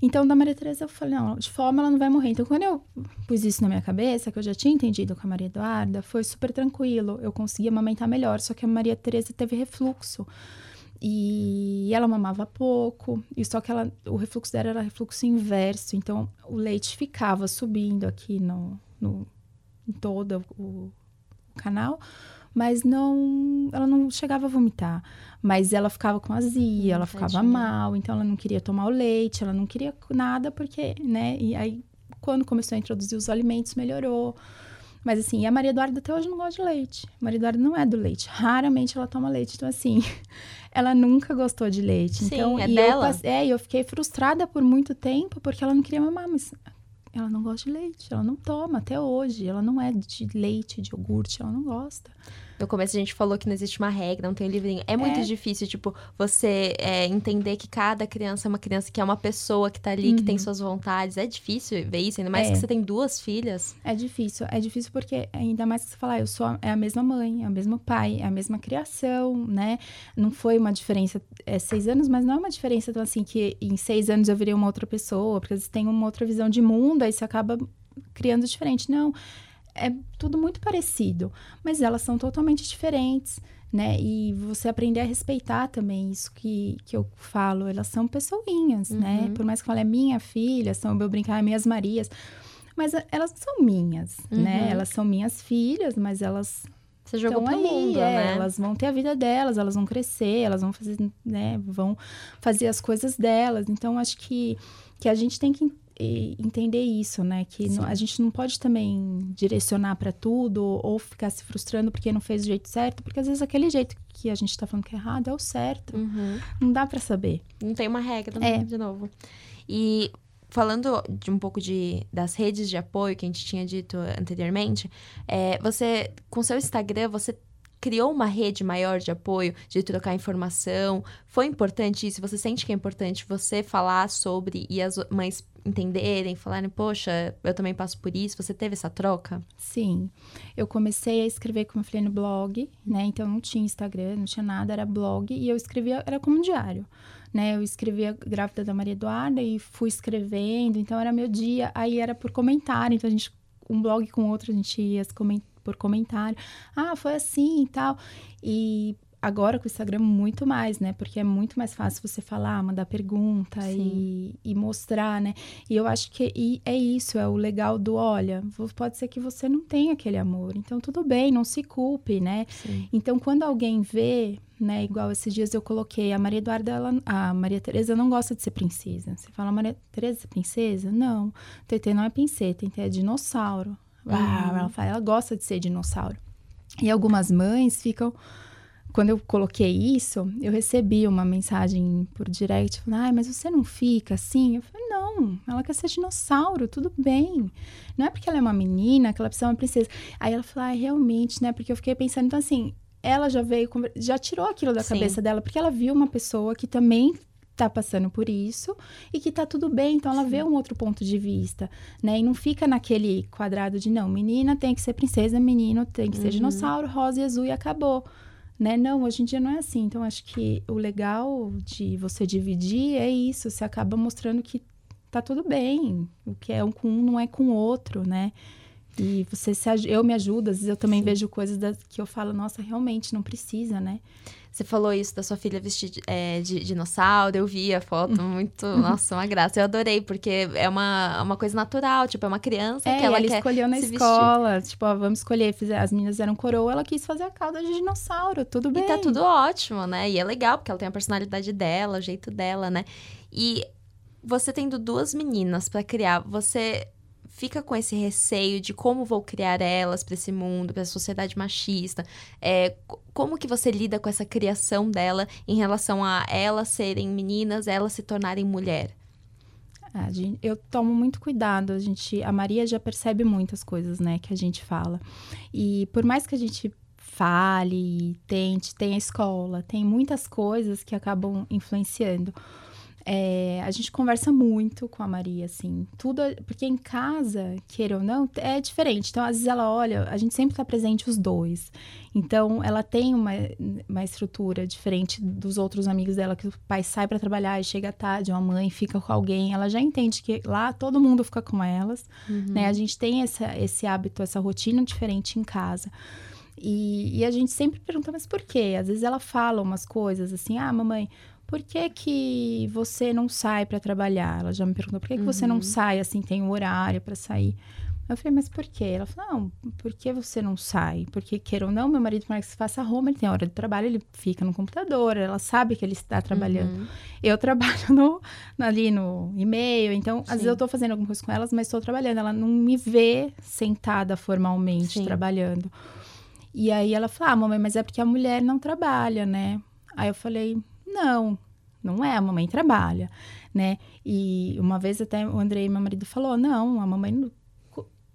Então, da Maria Tereza, eu falei, não, de fome ela não vai morrer. Então, quando eu pus isso na minha cabeça, que eu já tinha entendido com a Maria Eduarda, foi super tranquilo. Eu conseguia amamentar melhor. Só que a Maria Tereza teve refluxo. E ela mamava pouco, e só que ela, o refluxo dela era refluxo inverso, então o leite ficava subindo aqui no, no em todo o, o canal, mas não, ela não chegava a vomitar, mas ela ficava com azia, hum, ela ficava mal, então ela não queria tomar o leite, ela não queria nada porque, né? E aí quando começou a introduzir os alimentos melhorou. Mas assim, a Maria Eduarda até hoje não gosta de leite. A Maria Eduarda não é do leite. Raramente ela toma leite. Então, assim, ela nunca gostou de leite. Sim, então, é e dela. Eu, é, eu fiquei frustrada por muito tempo porque ela não queria mamar, mas ela não gosta de leite, ela não toma até hoje. Ela não é de leite, de iogurte, ela não gosta. No começo a gente falou que não existe uma regra, não tem um livrinho. É muito é. difícil, tipo, você é, entender que cada criança é uma criança que é uma pessoa que tá ali, uhum. que tem uhum. suas vontades. É difícil ver isso, ainda mais é. que você tem duas filhas. É difícil. É difícil porque, ainda mais que você falar, eu sou a, é a mesma mãe, é o mesmo pai, é a mesma criação, né? Não foi uma diferença, é seis anos, mas não é uma diferença tão assim que em seis anos eu virei uma outra pessoa, porque você tem uma outra visão de mundo, aí você acaba criando diferente. Não é tudo muito parecido, mas elas são totalmente diferentes, né? E você aprender a respeitar também isso que, que eu falo, elas são pessoinhas, né? uhum. né? Por mais que fale é minha filha, são meu brincar, é minhas Marias, mas elas são minhas, né? uhum. né? Elas são minhas filhas, mas elas você jogou pro aí, mundo, é, né? Elas vão ter a vida delas, elas vão crescer, elas vão fazer, né? Vão fazer as coisas delas. Então, acho que, que a gente tem que entender isso, né? Que não, a gente não pode também direcionar para tudo ou ficar se frustrando porque não fez do jeito certo, porque às vezes aquele jeito que a gente está falando que é errado é o certo. Uhum. Não dá para saber. Não tem uma regra, é. de novo. E falando de um pouco de, das redes de apoio que a gente tinha dito anteriormente, é, você, com seu Instagram, você criou uma rede maior de apoio, de trocar informação. Foi importante isso? Você sente que é importante você falar sobre e as mães entenderem, falarem, poxa, eu também passo por isso. Você teve essa troca? Sim. Eu comecei a escrever, como eu falei, no blog, né? Então não tinha Instagram, não tinha nada, era blog. E eu escrevia, era como um diário. Né, eu escrevia grávida da Maria Eduarda e fui escrevendo, então era meu dia, aí era por comentário, então a gente, um blog com outro, a gente ia por comentário, ah, foi assim e tal, e agora com o Instagram muito mais, né? Porque é muito mais fácil você falar, mandar pergunta e, e, mostrar, né? E eu acho que é isso, é o legal do, olha, pode ser que você não tenha aquele amor, então tudo bem, não se culpe, né? Sim. Então quando alguém vê, né, igual esses dias eu coloquei, a Maria Eduarda, ela, a Maria Tereza não gosta de ser princesa. Você fala, Maria Tereza é princesa? Não. TT não é princesa, TT é dinossauro. Ah, ela fala, ela gosta de ser dinossauro. E algumas mães ficam quando eu coloquei isso, eu recebi uma mensagem por direct, falando, ai, mas você não fica assim? Eu falei, não, ela quer ser dinossauro, tudo bem. Não é porque ela é uma menina que ela precisa ser uma princesa. Aí ela falou, ah, realmente, né? Porque eu fiquei pensando, então assim, ela já veio, já tirou aquilo da Sim. cabeça dela, porque ela viu uma pessoa que também tá passando por isso e que tá tudo bem, então ela Sim. vê um outro ponto de vista, né? E não fica naquele quadrado de não, menina tem que ser princesa, menino tem que ser uhum. dinossauro, rosa e azul e acabou né? Não, hoje em dia não é assim. Então, acho que o legal de você dividir é isso. Você acaba mostrando que tá tudo bem. O que é um com um não é com o outro, né? E você se, eu me ajuda, às vezes eu também Sim. vejo coisas das, que eu falo, nossa, realmente não precisa, né? Você falou isso da sua filha vestir de, é, de dinossauro, eu vi a foto, muito, nossa, uma graça. Eu adorei, porque é uma, uma coisa natural, tipo, é uma criança é, que ela, ela quer escolheu na escola, vestir. tipo, ó, vamos escolher, as meninas eram coroa, ela quis fazer a cauda de dinossauro, tudo bem. E tá tudo ótimo, né? E é legal, porque ela tem a personalidade dela, o jeito dela, né? E você tendo duas meninas para criar, você fica com esse receio de como vou criar elas para esse mundo, para a sociedade machista. É, como que você lida com essa criação dela em relação a elas serem meninas, elas se tornarem mulher? Ah, eu tomo muito cuidado. A gente, a Maria já percebe muitas coisas, né, que a gente fala. E por mais que a gente fale, tente, tem a escola, tem muitas coisas que acabam influenciando. É, a gente conversa muito com a Maria, assim, tudo, porque em casa, queira ou não, é diferente. Então, às vezes ela olha, a gente sempre está presente os dois. Então, ela tem uma, uma estrutura diferente dos outros amigos dela, que o pai sai para trabalhar e chega tarde, uma mãe fica com alguém. Ela já entende que lá todo mundo fica com elas, uhum. né? A gente tem essa, esse hábito, essa rotina diferente em casa. E, e, a gente sempre pergunta, mas por quê? Às vezes ela fala umas coisas assim, ah, mamãe, por que, que você não sai para trabalhar? Ela já me perguntou, por que, que uhum. você não uhum. sai, assim, tem um horário para sair? Eu falei, mas por quê? Ela falou, não, por que você não sai? Porque, queira ou não, meu marido, para que você faça home, ele tem hora de trabalho, ele fica no computador, ela sabe que ele está trabalhando. Uhum. Eu trabalho no, ali no e-mail, então, Sim. às vezes eu estou fazendo alguma coisa com elas, mas estou trabalhando. Ela não me vê sentada formalmente Sim. trabalhando. E aí ela falou, ah, mamãe, mas é porque a mulher não trabalha, né? Aí eu falei, não, não é, a mamãe trabalha, né? E uma vez até o Andrei, meu marido, falou: não, a mamãe.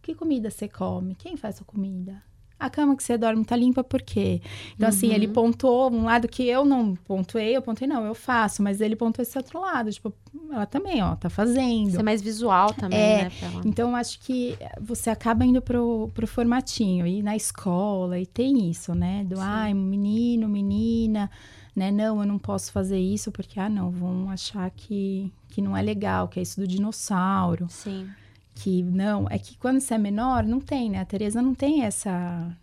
Que comida você come? Quem faz a comida? A cama que você dorme tá limpa por quê? Então, uhum. assim, ele uhum. pontuou um lado que eu não pontuei, eu pontuei, não, eu faço, mas ele pontuou esse outro lado. Tipo, ela também, ó, tá fazendo. Isso é mais visual também, é, né? Então, acho que você acaba indo pro, pro formatinho, e na escola, e tem isso, né? Do, Sim. ai, menino, menina né? Não, eu não posso fazer isso porque, ah, não, vão achar que, que não é legal, que é isso do dinossauro. Sim. Que não, é que quando você é menor, não tem, né? A Tereza não tem essa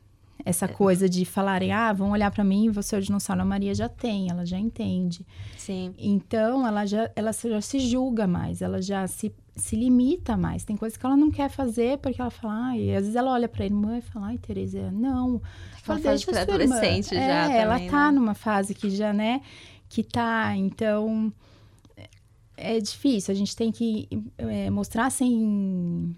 essa coisa de falarem, ah, vão olhar para mim, você é o dinossauro. A Maria já tem, ela já entende. Sim. Então, ela já, ela já se julga mais, ela já se, se limita mais. Tem coisas que ela não quer fazer porque ela fala, ai, às vezes ela olha pra irmã e fala, ai, Tereza, não. Fala, deixa sua adolescente irmã. já. É, ela tá né? numa fase que já, né, que tá, então é difícil. A gente tem que é, mostrar sem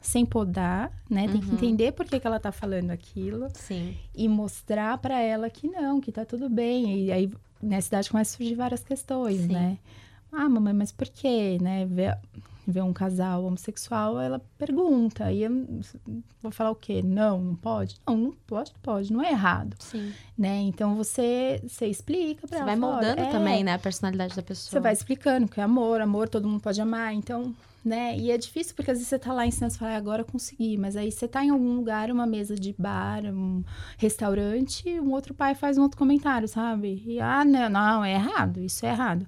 sem podar, né? Tem uhum. que entender por que, que ela tá falando aquilo. Sim. E mostrar para ela que não, que tá tudo bem. E aí, nessa idade, começa a surgir várias questões, Sim. né? Ah, mamãe, mas por quê, né? Ver, ver um casal homossexual, ela pergunta. E eu vou falar o quê? Não, não pode? Não, não pode, pode. Não é errado. Sim. Né? Então, você, você explica pra você ela. Você vai moldando é, também, né? A personalidade da pessoa. Você vai explicando que é amor, amor, todo mundo pode amar. Então, né? E é difícil porque às vezes você tá lá ensinando, você fala, ah, agora eu consegui. Mas aí você tá em algum lugar, uma mesa de bar, um restaurante, um outro pai faz um outro comentário, sabe? E, ah, não, não, é errado, isso é errado.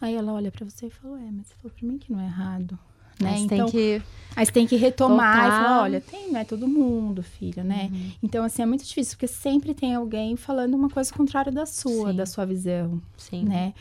Aí ela olha para você e fala, é, mas você falou pra mim que não é errado. Né? Mas então, tem que... Aí você tem que retomar voltar. e falar, olha, tem, não é todo mundo, filha, né? Uhum. Então, assim, é muito difícil, porque sempre tem alguém falando uma coisa contrária da sua, Sim. da sua visão, Sim. né?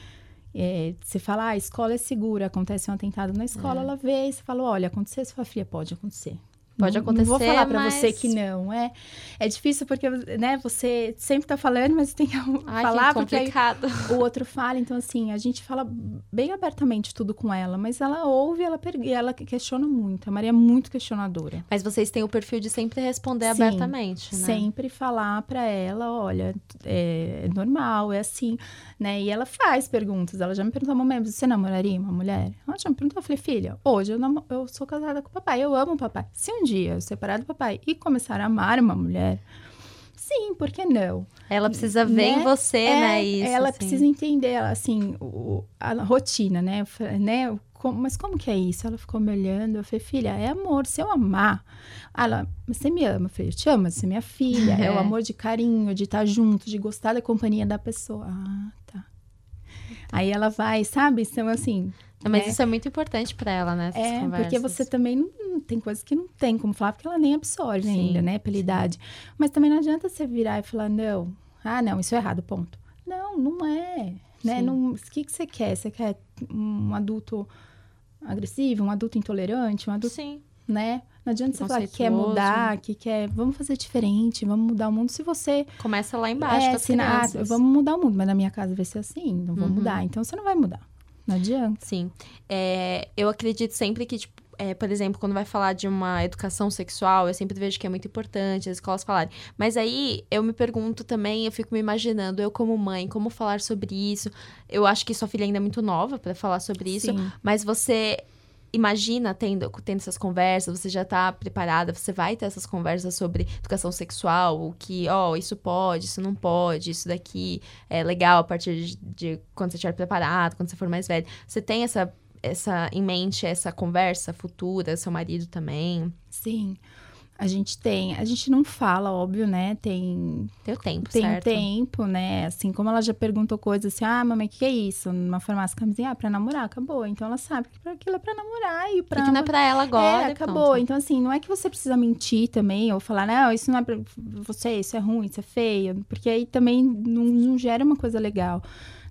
É, você fala, ah, a escola é segura, acontece um atentado na escola, é. ela vê e você fala, olha, aconteceu, você fala, filha, pode acontecer. Pode acontecer, Não vou falar para mas... você que não, é. É difícil porque, né, você sempre tá falando, mas tem que Ai, falar que complicado. porque o outro fala. Então, assim, a gente fala bem abertamente tudo com ela, mas ela ouve ela, e ela questiona muito. A Maria é muito questionadora. Mas vocês têm o perfil de sempre responder Sim, abertamente, né? Sempre falar para ela, olha, é, é normal, é assim né? E ela faz perguntas. Ela já me perguntou, mamãe, você namoraria uma mulher? Ela já me perguntou, eu falei, filha, hoje eu, eu sou casada com o papai, eu amo o papai. Se um dia separar do papai e começar a amar uma mulher, sim, por que não? Ela precisa ver né? em você, é, né? Isso, ela assim. precisa entender, assim, o, a rotina, né? né? Como, mas como que é isso? Ela ficou me olhando, eu falei, filha, é amor, se eu amar. Ela, você me ama? Eu falei, eu te amo, você é minha filha. É. é o amor de carinho, de estar junto, de gostar da companhia da pessoa. Ah, tá. Aí ela vai, sabe? Então, assim. Mas né? isso é muito importante para ela, né? É, conversas. porque você também não, tem coisas que não tem como falar, porque ela nem absorve sim, ainda, né, pela sim. idade. Mas também não adianta você virar e falar, não, ah, não, isso é errado, ponto. Não, não é. Né? Não, o que, que você quer? Você quer um adulto agressivo, um adulto intolerante, um adulto. Sim. Né? Não adianta você falar que quer mudar, que quer. Vamos fazer diferente, vamos mudar o mundo. Se você. Começa lá embaixo. É, se na, vamos mudar o mundo, mas na minha casa vai ser assim, não vou uhum. mudar. Então você não vai mudar. Não adianta. Sim. É, eu acredito sempre que, tipo, é, por exemplo, quando vai falar de uma educação sexual, eu sempre vejo que é muito importante as escolas falarem. Mas aí eu me pergunto também, eu fico me imaginando, eu como mãe, como falar sobre isso. Eu acho que sua filha ainda é muito nova para falar sobre isso, Sim. mas você imagina tendo, tendo essas conversas, você já tá preparada, você vai ter essas conversas sobre educação sexual, o que, ó, oh, isso pode, isso não pode, isso daqui é legal a partir de, de quando você estiver preparado, quando você for mais velho. Você tem essa essa em mente essa conversa futura, seu marido também? Sim. A gente tem, a gente não fala, óbvio, né? Tem. Tem tempo, tem certo? Tem tempo, né? Assim, como ela já perguntou coisas assim, ah, mamãe, o que, que é isso? Numa farmácia, camisinha, ah, pra namorar, acabou. Então ela sabe que aquilo é pra namorar e pra. E que não é pra ela agora. É, acabou. Pronto. Então, assim, não é que você precisa mentir também, ou falar, não, isso não é pra você, isso é ruim, isso é feio, porque aí também não, não gera uma coisa legal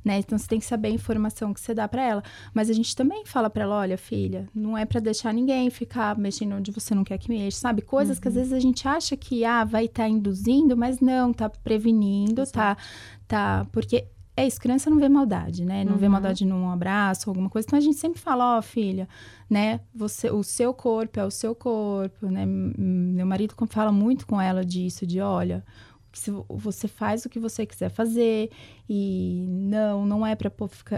né? Então você tem que saber a informação que você dá para ela. Mas a gente também fala para ela, olha, filha, não é para deixar ninguém ficar mexendo onde você não quer que mexa, sabe? Coisas uhum. que às uhum. vezes a gente acha que ah, vai estar tá induzindo, mas não, tá prevenindo, Exato. tá tá, porque é isso, criança não vê maldade, né? Não uhum. vê maldade num abraço, alguma coisa. Então a gente sempre fala, ó, oh, filha, né? Você, o seu corpo é o seu corpo, né? Meu marido fala muito com ela disso, de olha, se você faz o que você quiser fazer e não, não é para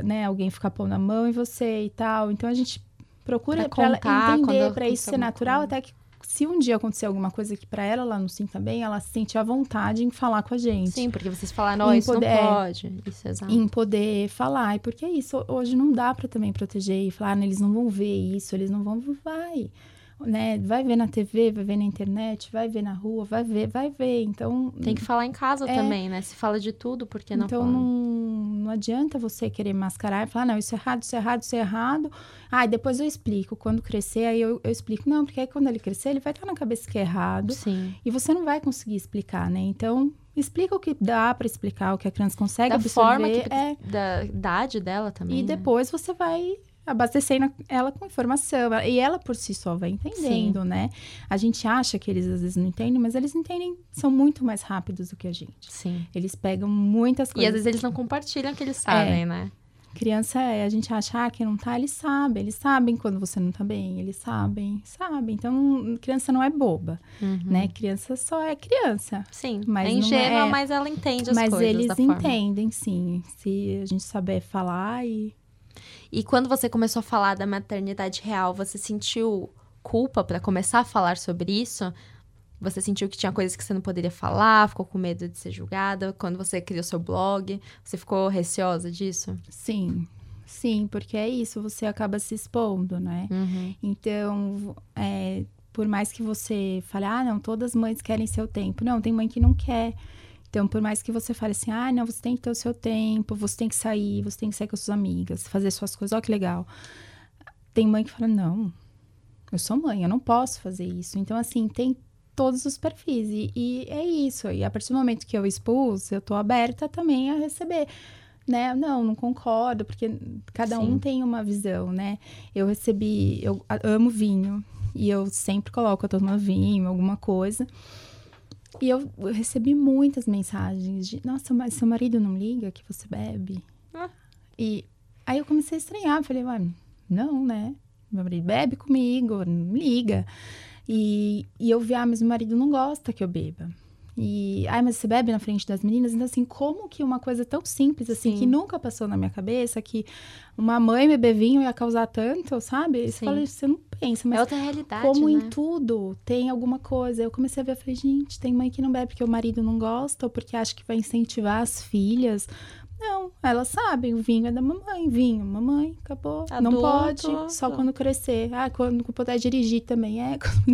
né, alguém ficar pôr na mão em você e tal. Então a gente procura para ela entender, para isso ser natural, coisa. até que se um dia acontecer alguma coisa que para ela ela não sinta bem, ela se sente à vontade em falar com a gente. Sim, porque vocês falaram, não, isso poder, não pode. Isso, exato. Em poder falar. E porque é isso, hoje não dá para também proteger e falar, ah, eles não vão ver isso, eles não vão. Vai né? Vai ver na TV, vai ver na internet, vai ver na rua, vai ver, vai ver. Então. Tem que falar em casa é, também, né? Se fala de tudo, porque não Então não, não adianta você querer mascarar e falar, não, isso é errado, isso é errado, isso é errado. Ah, depois eu explico. Quando crescer, aí eu, eu explico. Não, porque aí quando ele crescer, ele vai estar na cabeça que é errado. Sim. E você não vai conseguir explicar, né? Então, explica o que dá para explicar, o que a criança consegue da absorver. Forma que, é, da idade dela também. E né? depois você vai abastecendo ela com informação. E ela por si só vai entendendo, Sim. né? A gente acha que eles às vezes não entendem, mas eles entendem, são muito mais rápidos do que a gente. Sim. Eles pegam muitas coisas. E às vezes eles não compartilham o que eles sabem, é. né? Criança é, a gente acha ah, que não tá, eles sabem, eles sabem quando você não tá bem, eles sabem, sabem. Então, criança não é boba, uhum. né? Criança só é criança. Sim, mas é ingênua, é... mas ela entende as mas coisas Mas eles entendem, sim. Se a gente saber falar e e quando você começou a falar da maternidade real, você sentiu culpa para começar a falar sobre isso? Você sentiu que tinha coisas que você não poderia falar, ficou com medo de ser julgada? Quando você criou seu blog, você ficou receosa disso? Sim, sim, porque é isso, você acaba se expondo, né? Uhum. Então, é, por mais que você fale, ah, não, todas as mães querem seu tempo. Não, tem mãe que não quer. Então, por mais que você fale assim, ah, não, você tem que ter o seu tempo, você tem que sair, você tem que sair com as suas amigas, fazer suas coisas, olha que legal. Tem mãe que fala, não, eu sou mãe, eu não posso fazer isso. Então, assim, tem todos os perfis. E, e é isso. E a partir do momento que eu expus, eu tô aberta também a receber. Né? Não, não concordo, porque cada Sim. um tem uma visão, né? Eu recebi, eu amo vinho e eu sempre coloco, eu tô tomando vinho, alguma coisa. E eu, recebi muitas mensagens de: Nossa, mas seu marido não liga que você bebe? Ah. E aí eu comecei a estranhar. Falei: Ué, não, né? Meu marido bebe comigo, não liga. E, e eu vi: Ah, mas meu marido não gosta que eu beba. E, ai, mas você bebe na frente das meninas? Então, assim, como que uma coisa tão simples, assim, Sim. que nunca passou na minha cabeça, que uma mãe beber vinho ia causar tanto, sabe? Você fala, você não pensa, mas. É outra realidade. Como né? em tudo tem alguma coisa. Eu comecei a ver, eu falei, gente, tem mãe que não bebe porque o marido não gosta, ou porque acha que vai incentivar as filhas. Não, elas sabem, o vinho é da mamãe, vinho, mamãe, acabou. Adulto, não pode, só quando crescer. Ah, quando puder dirigir também é.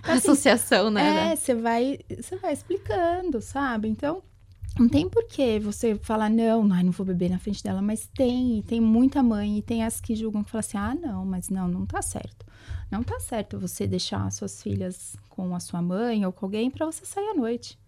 Então, assim, Associação, né? É, você vai, você vai explicando, sabe? Então, Não tem porquê você falar, não, não, não vou beber na frente dela, mas tem, tem muita mãe, e tem as que julgam que falam assim, ah, não, mas não, não tá certo. Não tá certo você deixar suas filhas com a sua mãe ou com alguém para você sair à noite.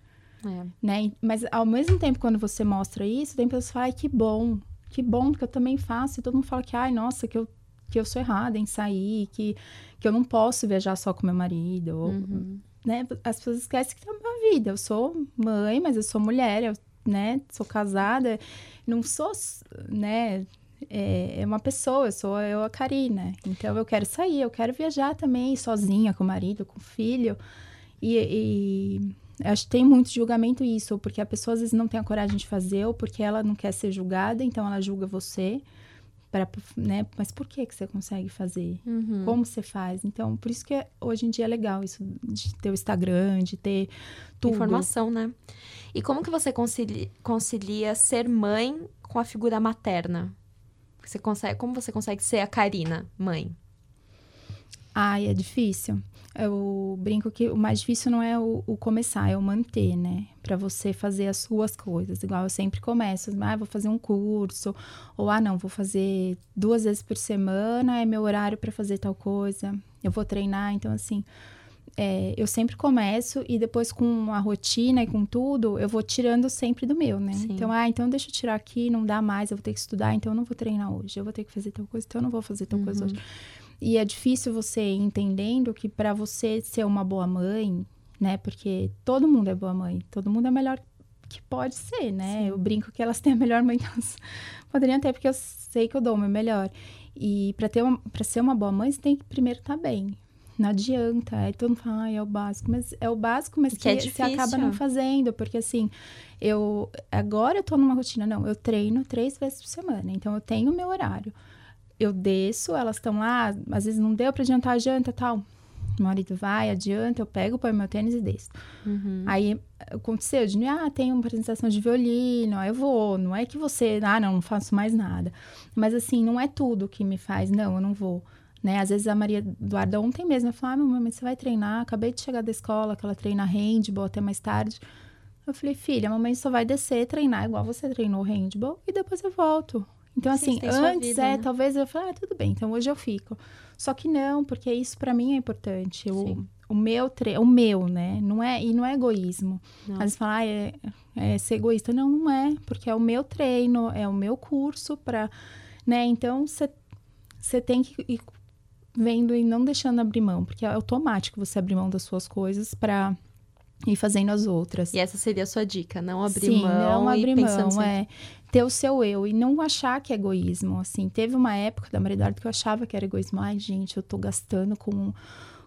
É. Né? Mas ao mesmo tempo, quando você mostra isso, tem pessoas que falam, ai, que bom, que bom, porque eu também faço. E todo mundo fala que, ai, nossa, que eu, que eu sou errada em sair, que, que eu não posso viajar só com meu marido. Ou, uhum. Né? As pessoas esquecem que tem uma vida. Eu sou mãe, mas eu sou mulher, eu né, sou casada. Não sou, né, é, é uma pessoa, eu sou eu a Karina. Então eu quero sair, eu quero viajar também, sozinha, com o marido, com o filho. E, e acho que tem muito julgamento isso, porque a pessoa às vezes não tem a coragem de fazer, ou porque ela não quer ser julgada, então ela julga você. Pra, né? Mas por que, que você consegue fazer? Uhum. Como você faz? Então, por isso que hoje em dia é legal isso de ter o Instagram, de ter tudo. Informação, né? E como que você concilia, concilia ser mãe com a figura materna? Você consegue, como você consegue ser a Karina, mãe? Ai, é difícil. Eu brinco que o mais difícil não é o, o começar, é o manter, né? Para você fazer as suas coisas. Igual eu sempre começo, ah, vou fazer um curso, ou ah, não, vou fazer duas vezes por semana, é meu horário para fazer tal coisa. Eu vou treinar, então assim, é, eu sempre começo e depois com a rotina e com tudo, eu vou tirando sempre do meu, né? Sim. Então, ah, então deixa eu tirar aqui, não dá mais, eu vou ter que estudar, então eu não vou treinar hoje, eu vou ter que fazer tal coisa, então eu não vou fazer tal uhum. coisa hoje. E é difícil você ir entendendo que para você ser uma boa mãe, né? Porque todo mundo é boa mãe, todo mundo é melhor que pode ser, né? Sim. Eu brinco que elas têm a melhor mãe que elas poderiam ter, porque eu sei que eu dou o meu melhor. E para ter para ser uma boa mãe, você tem que primeiro estar tá bem. Não adianta. Aí todo mundo fala, ah, é o básico. Mas é o básico, mas que, que é você acaba não fazendo. Porque assim, eu agora eu tô numa rotina. Não, eu treino três vezes por semana. Então eu tenho o meu horário. Eu desço, elas estão lá, às vezes não deu para adiantar a janta tal. Meu marido vai, adianta, eu pego, põe meu tênis e desço. Uhum. Aí aconteceu de, ah, tem uma apresentação de violino, aí eu vou. Não é que você, ah, não, não faço mais nada. Mas assim, não é tudo que me faz, não, eu não vou. Né? Às vezes a Maria Eduarda ontem mesmo, ela falou, ah, mamãe, você vai treinar? Acabei de chegar da escola, que ela treina handball até mais tarde. Eu falei, filha, a mamãe só vai descer, treinar igual você treinou handball e depois eu volto. Então, assim, antes, vida, é, né? talvez eu falei, ah, tudo bem, então hoje eu fico. Só que não, porque isso para mim é importante. Eu, o meu tre o meu, né? Não é, e não é egoísmo. Não. Às vezes fala, ah, é, é ser egoísta. Não, não é, porque é o meu treino, é o meu curso para, né? Então, você tem que ir vendo e não deixando abrir mão, porque é automático você abrir mão das suas coisas para ir fazendo as outras. E essa seria a sua dica, não abrir Sim, mão não abrir mão, sempre... é ter o seu eu e não achar que é egoísmo, assim. Teve uma época da Maria Eduardo que eu achava que era egoísmo. Ai, gente, eu tô gastando com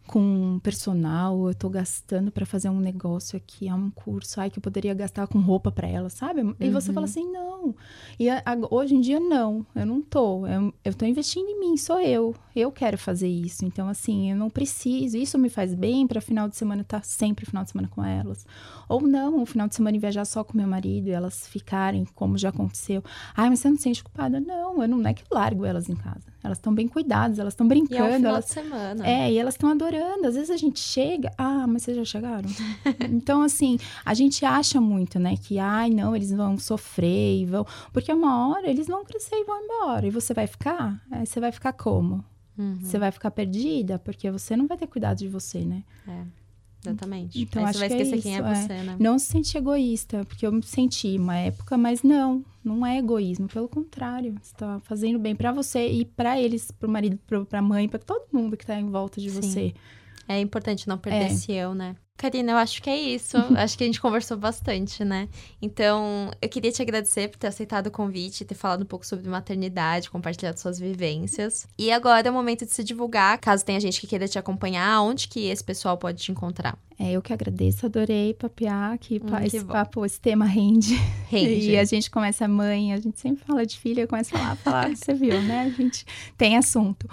com personal, eu tô gastando para fazer um negócio aqui, é um curso, ai, que eu poderia gastar com roupa para ela, sabe? Uhum. E você fala uhum. assim, não. E a, a, hoje em dia, não, eu não tô. Eu, eu tô investindo em mim, sou eu. Eu quero fazer isso. Então, assim, eu não preciso. Isso me faz bem para final de semana estar tá sempre final de semana com elas. Ou não, o final de semana viajar só com meu marido e elas ficarem, como já aconteceu. Ai, mas você não se sente culpada? Não, eu não, não é que largo elas em casa. Elas estão bem cuidadas, elas estão brincando. E é o final elas, de semana. É, e elas estão adorando. Às vezes a gente chega, ah, mas vocês já chegaram? então, assim, a gente acha muito, né, que, ai, não, eles vão sofrer e vão. Porque uma hora eles vão crescer e vão embora. E você vai ficar? É, você vai ficar como? Uhum. Você vai ficar perdida, porque você não vai ter cuidado de você, né? É. Exatamente. Então, Aí acho você vai esquecer é quem é, é você, né? Não se sente egoísta, porque eu me senti uma época, mas não, não é egoísmo, pelo contrário. Você está fazendo bem para você e para eles, para o marido, para a mãe, para todo mundo que está em volta de Sim. você. É importante não perder é. esse eu, né? Karina, eu acho que é isso. acho que a gente conversou bastante, né? Então, eu queria te agradecer por ter aceitado o convite, ter falado um pouco sobre maternidade, compartilhado suas vivências. E agora é o momento de se divulgar, caso tenha gente que queira te acompanhar, onde que esse pessoal pode te encontrar? É, eu que agradeço, adorei papear aqui, hum, esse papo, esse tema rende. Rende. E a gente começa mãe, a gente sempre fala de filha, começa a falar, falar, você viu, né? A gente tem assunto.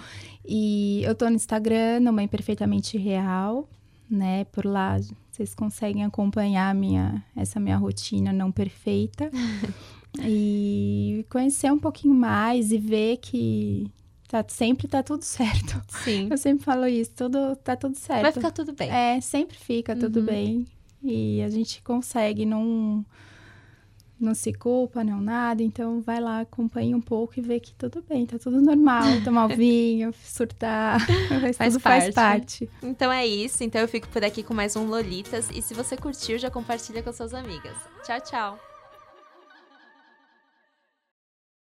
E eu tô no Instagram, no Mãe Perfeitamente Real, né? Por lá vocês conseguem acompanhar minha, essa minha rotina não perfeita. e conhecer um pouquinho mais e ver que tá, sempre tá tudo certo. Sim. Eu sempre falo isso, tudo tá tudo certo. Vai ficar tudo bem. É, sempre fica tudo uhum. bem. E a gente consegue não não se culpa, não nada. Então vai lá, acompanha um pouco e vê que tudo bem, tá tudo normal. Tomar o vinho, surtar, mas faz tudo parte. faz parte. Então é isso. Então eu fico por aqui com mais um Lolitas. E se você curtiu, já compartilha com suas amigas. Tchau, tchau!